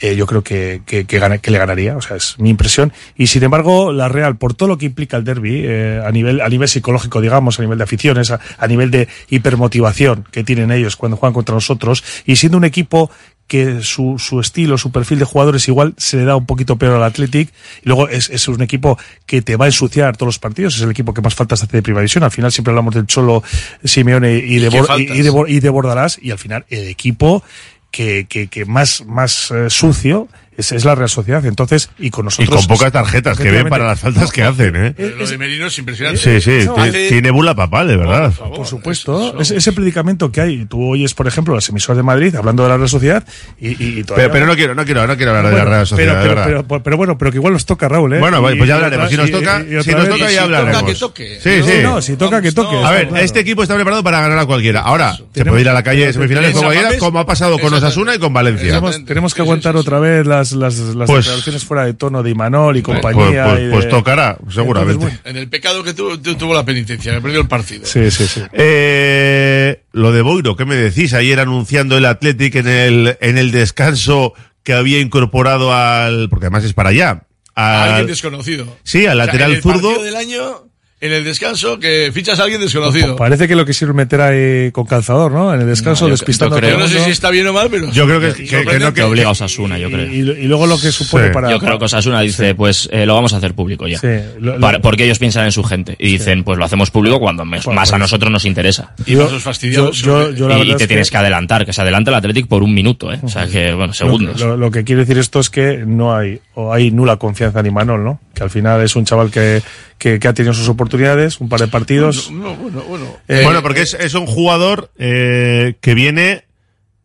eh, yo creo que, que, que, gana- que le ganaría, o sea, es mi impresión. Y sin embargo, la Real, por todo lo que implica el derby, eh, a, nivel, a nivel psicológico, digamos, a nivel de aficiones, a, a nivel de hipermotivación que tienen ellos cuando juegan contra nosotros, y siendo un equipo que su, su estilo, su perfil de jugadores igual se le da un poquito peor al Athletic, y luego es, es un equipo que te va a ensuciar todos los partidos, es el equipo que más faltas hace de primera división, al final siempre hablamos del Cholo, Simeone y de, y, y de, Bor- y de Bordalás, y al final el equipo que, que, que más, más eh, sucio es, es la Real Sociedad. Entonces, y con Y nosotros. con pocas tarjetas que ven para las faltas que hacen, ¿eh? Pero lo de Merino es impresionante. Sí, sí, Eso hace- tiene bula papal, de verdad. Por supuesto, ese, ese predicamento que hay. Tú oyes, por ejemplo, las emisoras de Madrid hablando de la Real Sociedad y, y, y todavía- Pero, pero no quiero, no quiero, no quiero hablar de la Real Sociedad, pero, de pero, verdad. pero- pero bueno, pero que igual nos toca, Raúl, ¿eh? Bueno, pues Y- ya y hablaremos. Si nos y- toca, y- y si nos toca y ya si hablaremos. toca, que toque. Sí, sí. no, si toca, que toque. A ver, claro. este equipo está preparado para ganar a cualquiera. Ahora, se puede ir a la calle de semifinales con cualquiera, como ha pasado con Osasuna y con Valencia. Tenemos, tenemos que aguantar otra vez las, las, las Pues- declaraciones fuera de tono de Imanol y Pues, compañía. pues- y de- pues tocará, seguramente. Entonces, En el pecado que tuvo, tu- tuvo la penitencia, me perdió el partido. Sí, sí, sí. Eh, lo de Boiro, ¿qué me decís? Ayer anunciando el Athletic en el, en el descanso que había incorporado al, porque además es para allá, A alguien al, desconocido. sí, al O sea, lateral en el zurdo. partido del año, en el descanso, que fichas a alguien desconocido. Parece que lo quisieron meter ahí con calzador, ¿no? En el descanso, No, yo- despistando yo creo- el no sé si está bien o mal, pero. Yo creo que, que- que no, que obliga a Osasuna, yo creo. Y, y luego lo que supone Sí. para. Yo creo que Osasuna dice, pues eh, lo vamos a hacer público ya. Sí, lo- lo- Para- porque ellos piensan en su gente. Y dicen, pues lo hacemos público cuando me- más a nosotros nos interesa. Y Yo- fastidiados. yo- yo y, te es tienes que adelantar, que se adelanta el Athletic por un minuto, ¿eh? O sea que, bueno, segundos. Lo, lo- lo que quiere decir esto es que no hay, o hay nula confianza en Imanol, ¿no? Que al final es un chaval que, que, que ha tenido sus oportunidades, un par de partidos. No, bueno, bueno. Eh, bueno, porque es, es un jugador eh, que viene,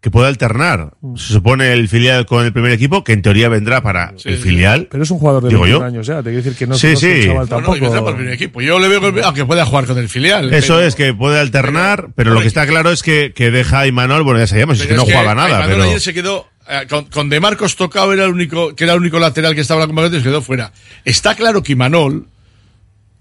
que puede alternar. Se supone el filial con el primer equipo, que en teoría vendrá para el filial. Pero es un jugador de Digo 21 yo. años ya, te quiero decir que no, Sí, no es un sí. chaval tampoco. el primer equipo. Yo le veo que, aunque pueda jugar con el filial. Eso pero- es, que puede alternar, pero, lo que está claro es que, que deja a Imanol, bueno, ya sabíamos, es que no jugaba nada, Imanol pero... ayer se quedó. eh, Con, con De Marcos tocado era el único, que era el único lateral que estaba en la convocatoria y se quedó fuera. Está claro que Imanol,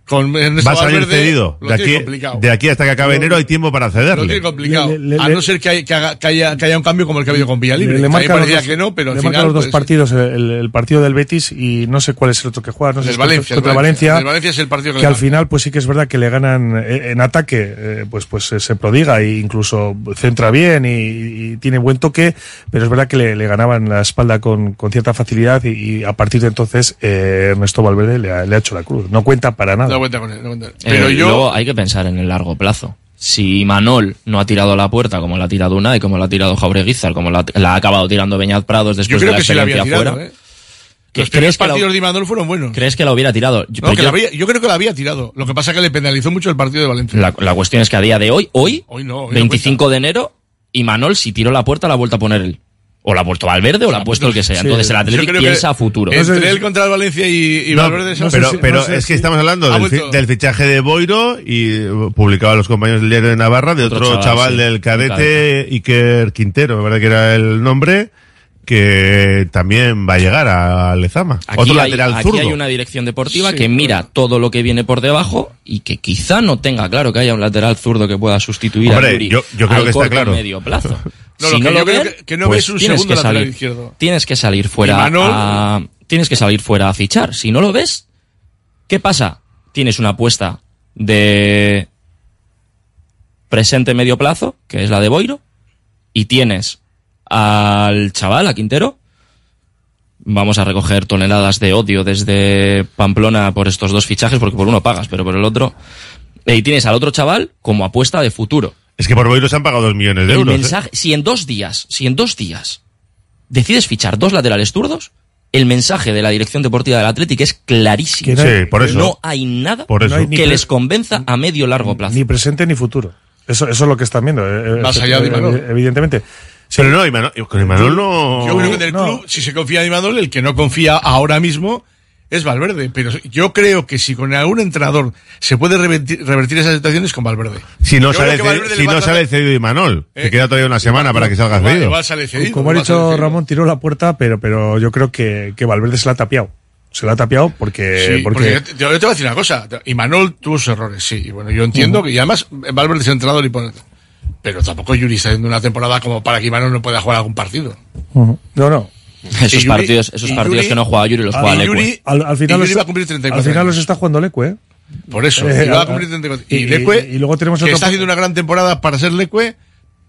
con Ernesto Va a salir Valverde, cedido. De aquí, complicado. de aquí hasta que acabe enero hay tiempo para Lo tiene cederle. complicado. Le- le- a no ser que, hay- que haga- que haya, que haya un cambio como el que ha habido con Villalibre. Le, marca los dos, que no, pero al le final. marca los dos pues, partidos, el, el partido del Betis y no sé cuál es el otro que juega, no sé El si Valencia, contra el Valencia, Valencia. El Valencia es el partido que que le al final pues sí que es verdad que le ganan eh, en ataque, eh, pues pues eh, se prodiga e incluso centra bien y, y tiene buen toque, pero es verdad que le, le ganaban la espalda con, con cierta facilidad y, y a partir de entonces eh, Ernesto Valverde le ha, le ha hecho la cruz. No cuenta para nada. No cuenta con él, no cuenta. Eh, Pero yo. Luego hay que pensar en el largo plazo. Si Manol no ha tirado la puerta como la ha tirado Unai, como la ha tirado Jaureguizar, como la, la ha acabado tirando Beñat Prados yo después creo de la que sí la había experiencia tirado, fuera. ¿eh? ¿Que- Los primeros ¿crees, que la, partidos de Imanol fueron buenos. crees que la hubiera tirado? Yo- No, pero que yo- la había- yo creo que la había tirado. Lo que pasa es que le penalizó mucho el partido de Valencia. la, la cuestión es que a día de hoy, hoy, Hoy no, hoy no 25 de enero, y Manol, si tiró la puerta, la ha vuelto a poner él. O la ha puesto Valverde o la ha puesto el que sea. Sí. Entonces el Atlético piensa a futuro. Entre él contra el Valencia y, y No, Valverde. no pero si- pero no sé es que estamos hablando Ha del, fi- del fichaje de Boiro y publicado a los compañeros del diario de Navarra de otro, Otro chaval, chaval, sí, del cadete. Iker Quintero, me parece que era el nombre, que también va a llegar a Lezama. Aquí, otro hay, lateral aquí zurdo. hay una dirección deportiva Sí, que mira todo lo que viene por debajo y que quizá no tenga claro que haya un lateral zurdo que pueda sustituir Hombre, a Yuri yo- yo creo al que está claro. medio plazo. No, si lo no que lo ven, que- que no pues ves un tienes segundo que salir, izquierdo. tienes que salir fuera Manol- a, tienes que salir fuera a fichar. Si no lo ves, ¿qué pasa? Tienes una apuesta de presente medio plazo, que es la de Boiro, y tienes al chaval, a Quintero, vamos a recoger toneladas de odio desde Pamplona por estos dos fichajes, porque por uno pagas, pero por el otro... Y tienes al otro chaval como apuesta de futuro. Es que por Boiro se han pagado dos millones de El euros. ¿eh? mensaje, si en dos días, si en dos días decides fichar dos laterales zurdos, el mensaje de la dirección deportiva del Atlético es clarísimo. Que no hay- Sí, por eso. No hay nada Por eso. No hay ni que les convenza a medio largo plazo. Ni presente ni futuro. Eso, eso es lo que están viendo. eh, eh, Más allá de Imanol. Evidentemente. Pero no, Imanol, con Imanol no... Yo creo que del no. club, si se confía en Imanol, el que no confía ahora mismo es Valverde. Pero yo creo que si con algún entrenador se puede revertir, revertir esas situaciones con Valverde. Si no Yo sale, que cedi- Valverde si no sale cedido Imanol, que Eh, queda todavía una semana para que salga Igual- cedido. igual sale cedido, Como ha dicho cedido. Ramón, tiró la puerta, pero, pero yo creo que, que Valverde se la ha tapiado. Se la ha tapiado porque. Sí, porque, yo, te, yo te voy a decir una cosa. Imanol tuvo sus errores, sí. Y bueno, yo entiendo que, y además, Valverde es el entrenador y pone. Pero tampoco Yuri está haciendo una temporada como para que Imanol no pueda jugar algún partido. Ujú. No, no. Esos Yuri- partidos, esos partidos Yuri- que no juega Yuri los juega Leque. Yuri- Al, final, los, va a cumplir 34 al final los está jugando Lecue, ¿eh? Por eso. Eh, y va a- a cumplir 34. y- Y, Lecue, y- y luego tenemos que otro- está haciendo una gran temporada para ser Lecue,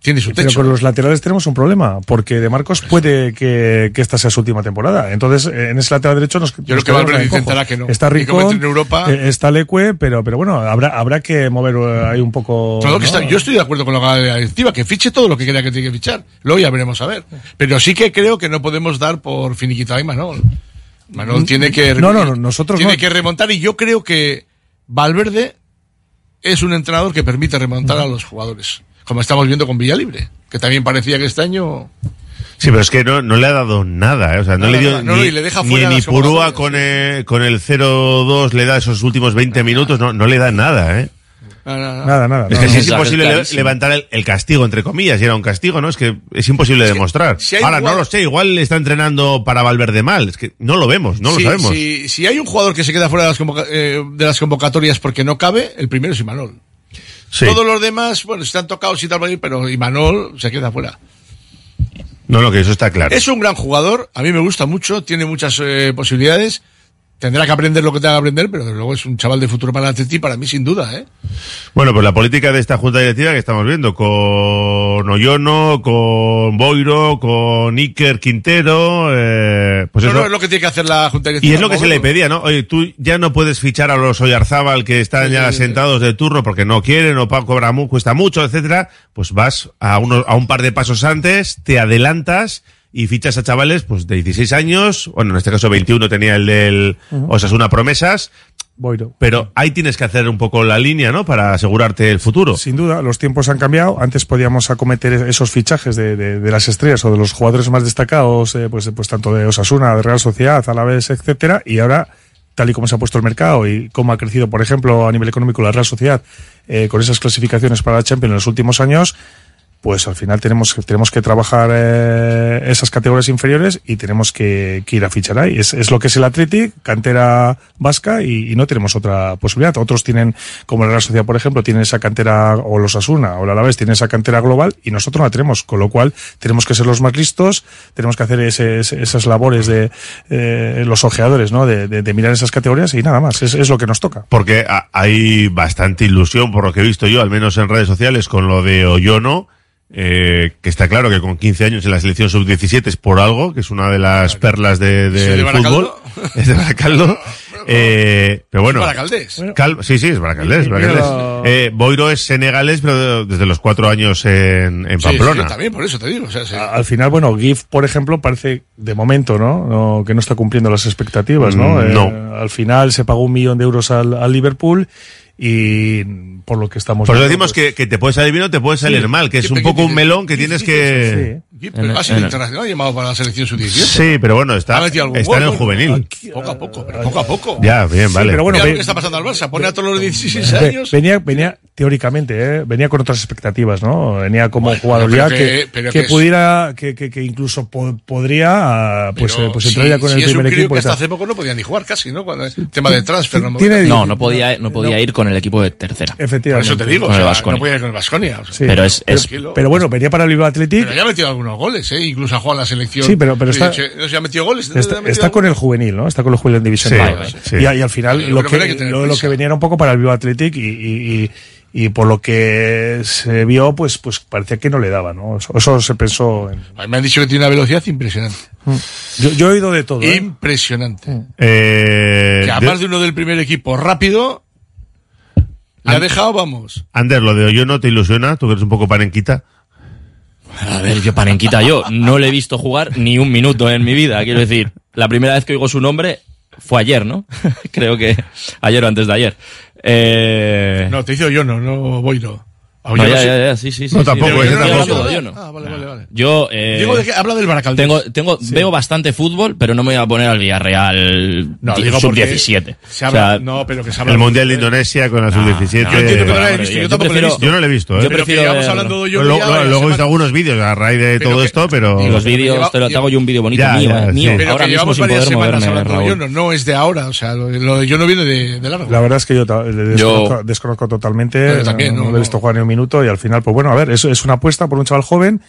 tiene su Pero techo. con los laterales tenemos un problema, porque de Marcos puede que, que esta sea su última temporada. Entonces, eh, en ese lateral derecho nos. Yo creo que Valverde intentará que no. Está Rico, en Europa- está Leque, pero, pero bueno, habrá, habrá que mover eh, ahí un poco. Yo estoy de acuerdo con lo que la directiva, que fiche todo lo que crea que tiene que fichar. Luego ya veremos a ver. Pero sí que creo que no podemos dar por finiquitado a Imanol. Manol tiene que No, no, no, nosotros tiene no. que remontar y yo creo que Valverde es un entrenador que permite remontar a los jugadores, como estamos viendo con Villalibre, que también parecía que este año Sí, pero es que no, no le ha dado nada, ¿eh? o sea, no Nada, le dio nada, no, ni, y le deja ni fuera en las Ipurúa con el, con el 0-2 le da esos últimos 20 minutos, no, no le da nada, ¿eh? Nada, nada. Es no, que no. sí es imposible le- levantar el, el castigo, entre comillas, y era un castigo, ¿no? Es que es imposible demostrar. si Ahora, un no jugador- lo sé, igual le está entrenando para Valverde mal, es que no lo vemos, no si, lo sabemos. Si, si hay un jugador que se queda fuera de las, convoca- eh, de las convocatorias porque no cabe, el primero es Imanol. Sí. Todos los demás, bueno, están tocados y tal, pero Imanol se queda fuera. No, no, que eso está claro. Es un gran jugador, a mí me gusta mucho, tiene muchas eh, posibilidades. Tendrá que aprender lo que tenga que aprender, pero desde luego es un chaval de futuro para el Atleti, para mí sin duda, ¿eh? Bueno, pues la política de esta junta directiva que estamos viendo, con Oyono, con Boiro, con Iker Quintero, eh, pues no, eso. no, es lo que tiene que hacer la Junta Directiva. Y es lo que se le pedía, ¿no? Oye, tú ya no puedes fichar a los Oyarzábal que están ya sentados de turno porque no quieren o cobra mu- cuesta mucho, etcétera. Pues vas a, uno, a un par de pasos antes, te adelantas y fichas a chavales pues de 16 años, bueno, en este caso 21 tenía el del. Osasuna Promesas, Boiro. pero ahí tienes que hacer un poco la línea, ¿no? Para asegurarte el futuro. Sin duda, los tiempos han cambiado. Antes podíamos acometer esos fichajes de, de- de las estrellas o de los jugadores más destacados, eh, pues, pues tanto de Osasuna, de Real Sociedad, Alavés, etcétera, y ahora tal y como se ha puesto el mercado y cómo ha crecido, por ejemplo, a nivel económico la Real Sociedad eh, con esas clasificaciones para la Champions en los últimos años, pues al final tenemos, tenemos que trabajar eh, esas categorías inferiores y tenemos que, que ir a fichar ahí. Es, es lo que es el Athletic, cantera vasca y, y no tenemos otra posibilidad. Otros tienen, como la Real Sociedad, por ejemplo, tienen esa cantera, o los Asuna o la Alavés tienen esa cantera global y nosotros no la tenemos. Con lo cual tenemos que ser los más listos, tenemos que hacer ese- esas labores de eh, los ojeadores, ¿no? De, de- de mirar esas categorías y nada más. Es, es lo que nos toca. Porque hay bastante ilusión, por lo que he visto yo, al menos en redes sociales, con lo de Oyono, eh, que está claro que con 15 años en la selección sub-17 es por algo, que es una de las perlas de, Sí, de del fútbol. Baracaldo. Es de Baracaldo. Eh, pero bueno. Es Baracaldés. Cal- sí, sí, es Baracaldés. Sí, Baracaldés. pero- Eh, Boiro es senegalés, pero desde los cuatro años en, en Sí, Pamplona. sí, también, por eso te digo. O sea, sí. Al final, bueno, GIF, por ejemplo, parece de momento, ¿no? No, que no está cumpliendo las expectativas, ¿no? Mm, Eh, no. al final se pagó un millón de euros al, al Liverpool y por lo que estamos Por eso decimos que, que te puede salir bien o te puede salir Sí. mal, que es un poco un melón que tienes que... Sí, pero ha sido internacional llamado para la selección sub-17. Sí, pero bueno, está, Ha está en el bueno, juvenil. Poco a poco, pero poco a poco. Ya, bien, vale. pero bueno, ve- que está pasando al Barça. Pone a todos los 16 Ve- años. Venía, venía teóricamente, ¿eh? venía con otras expectativas, ¿no? Venía como jugador pero ya que- que, que que pudiera, que, que, que incluso po- podría, ah, pues, Pero eh, pues entrar ya con si el es un primer crío equipo. que hasta hace poco no podía ni jugar casi, ¿no? Cuando el tema de transfer. No, Tiene- No, no podía, no podía ir con el equipo de tercera. Por Efectivamente. eso te digo, Con o el sea, no podía ir con el Basconia. Sí. Pero es. Pero bueno, venía para el Bilbao Athletic. Pero ya ha metido algunos goles, ¿eh? Incluso ha jugado en la selección. Sí, pero- pero está- dice, no sé, ha metido goles. Está, ¿ha metido está con el juvenil, ¿no? Está con el juvenil en División. Sí, Vale. Y, y al final Yo lo que lo, que venía era un poco para el Bilbao Athletic y, y, y- y por lo que se vio, pues, pues parecía que no le daba, ¿no? Eso, eso se pensó. en- A mí me han dicho que tiene una velocidad impresionante. Yo, yo he oído de todo. ¿eh? Impresionante. Eh, Que a de- uno del primer equipo rápido, le ha dejado, vamos. Ander, lo de Hoyo no te ilusiona, tú que eres un poco panenquita. A ver, yo Panenquita, yo no le he visto jugar ni un minuto en mi vida. Quiero decir, la primera vez que oigo su nombre fue ayer, ¿no? Creo que ayer o antes de ayer. Eh... No, te hice yo no, no voy no. A No, Oyono ya, sí. ya, ya, sí, sí, sí. No, sí. tampoco, Yo tampoco. Ah, vale, vale, vale. Yo, eh, Digo, de que habla del Baracaldés. tengo, tengo, veo bastante fútbol, pero no me voy a poner al Villarreal No, digo porque sub-17. Se habla, O sea, no, pero que se habla El Mundial de Indonesia con la sub-17. Yo entiendo que no lo he visto, yo yo tampoco lo he visto. Yo no lo he visto, ¿eh? Yo Pero que hablando Luego, he visto algunos vídeos a raíz de Pero todo que- esto, pero... y los vídeos te, lo, hago yo un vídeo bonito mío, eh. Pero que mismo llevamos sin varias poder semanas moverme, hablando de no es de ahora, o sea, lo, lo de Oyono viene de, largo. La verdad es que yo desconozco, Yo- totalmente. No, no, le he visto jugar minuto y al final, pues bueno, a ver, es, es una apuesta por un chaval joven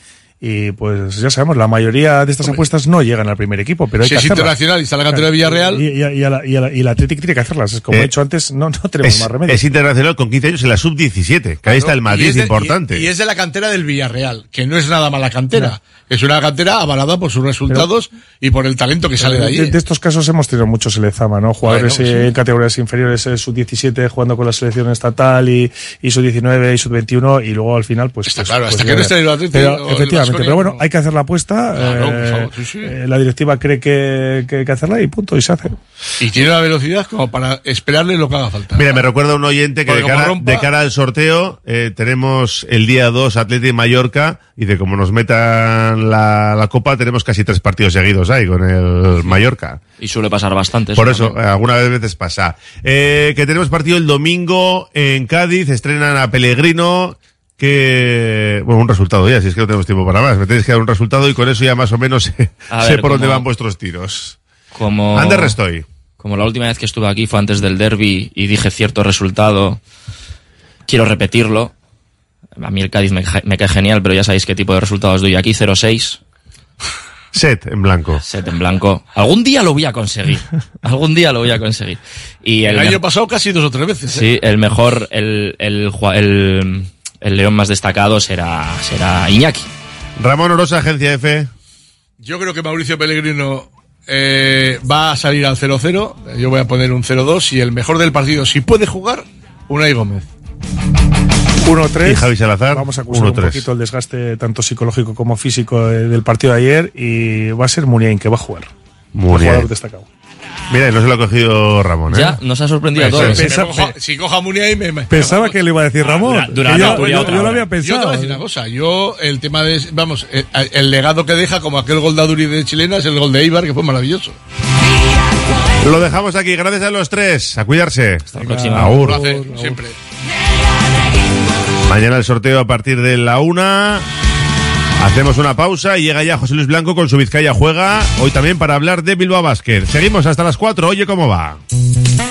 y pues ya sabemos, la mayoría de estas apuestas no llegan al primer equipo, pero hay Si que es hacerlas. internacional y está la cantera de Villarreal. Y, y, y, a la- y, a la- y el Athletic tiene que hacerlas. Es Como Eh, he dicho antes, no, no tenemos Es, más remedio. es internacional con 15 años en la sub-17, que ahí está el Y Madrid es de- importante. Y, y es de la cantera del Villarreal, que no es nada mala cantera. Es una cantera avalada por sus resultados y por el talento que sale de de, allí. de estos casos hemos tenido muchos en Lezama, ¿no? Jugadores Bueno, eh, sí. en categorías inferiores, eh, sub-17, jugando con la selección estatal y, y sub-19 y sub-21, y luego al final, pues. Está pues- claro, pues hasta que no esté en el Athletic Pero, el efectivamente, Pero bueno, no. hay que hacer la apuesta. Claro, eh, por favor, sí, sí. eh, la directiva cree que, que hay que hacerla y punto, y se hace. Y tiene la velocidad como para esperarle lo que haga falta. Mira, me recuerda un oyente que de cara, rompa- de cara al sorteo eh, tenemos el día 2 Atleti y Mallorca y de como nos metan la, la copa tenemos casi tres partidos seguidos ahí con el Mallorca. Y suele pasar bastante. Por eso, también. algunas veces pasa. Eh, que tenemos partido el domingo en Cádiz, estrenan a Pellegrino, que, bueno, un resultado ya, si es que no tenemos tiempo para más. Me tenéis que dar un resultado y con eso ya más o menos sé, por dónde van vuestros tiros. Como, Ander estoy. Como la última vez que estuve aquí fue antes del derby y dije cierto resultado, quiero repetirlo. A mí el Cádiz me, ca- me cae genial, pero ya sabéis qué tipo de resultados doy aquí, 0-6. Set en blanco. Set en blanco. Algún día lo voy a conseguir. Algún día lo voy a conseguir. Y el el, año pasado casi dos o tres veces. ¿eh? Sí, el mejor, el, el, el, el león más destacado será, será Iñaki. Ramón Orosa, Agencia F. Yo creo que Mauricio Pellegrino eh, va a salir al 0-0. Yo voy a poner un 0-2 y el mejor del partido, si puede jugar, Unai Gómez. 1-3. Y Javi Salazar, Vamos a acusar un 1-3. poquito el desgaste tanto psicológico como físico eh, del partido de ayer y va a ser Muniain que va a jugar. Muniain. El jugador destacado. Mira, y no se lo ha cogido Ramón, ¿eh? Ya, nos ha sorprendido a todos. si, coja, si coja a Muniain, me, me- Pensaba que le iba a decir Ramón. dura- dura- que yo, yo- otra yo lo había Yo te voy pensado. a decir una cosa. Yo, el tema de. Vamos, eh, el, legado que deja, como aquel gol de Aduri de chilena, es el gol de Eibar, que fue maravilloso. Lo dejamos aquí. Gracias a los tres. A cuidarse. Hasta la próxima. Agur. Un placer, siempre. Mañana el sorteo a partir de la una. Hacemos una pausa y llega ya José Luis Blanco con su Vizcaya Juega. Hoy también para hablar de Bilbao Basket. Seguimos hasta las cuatro. Oye, ¿cómo va?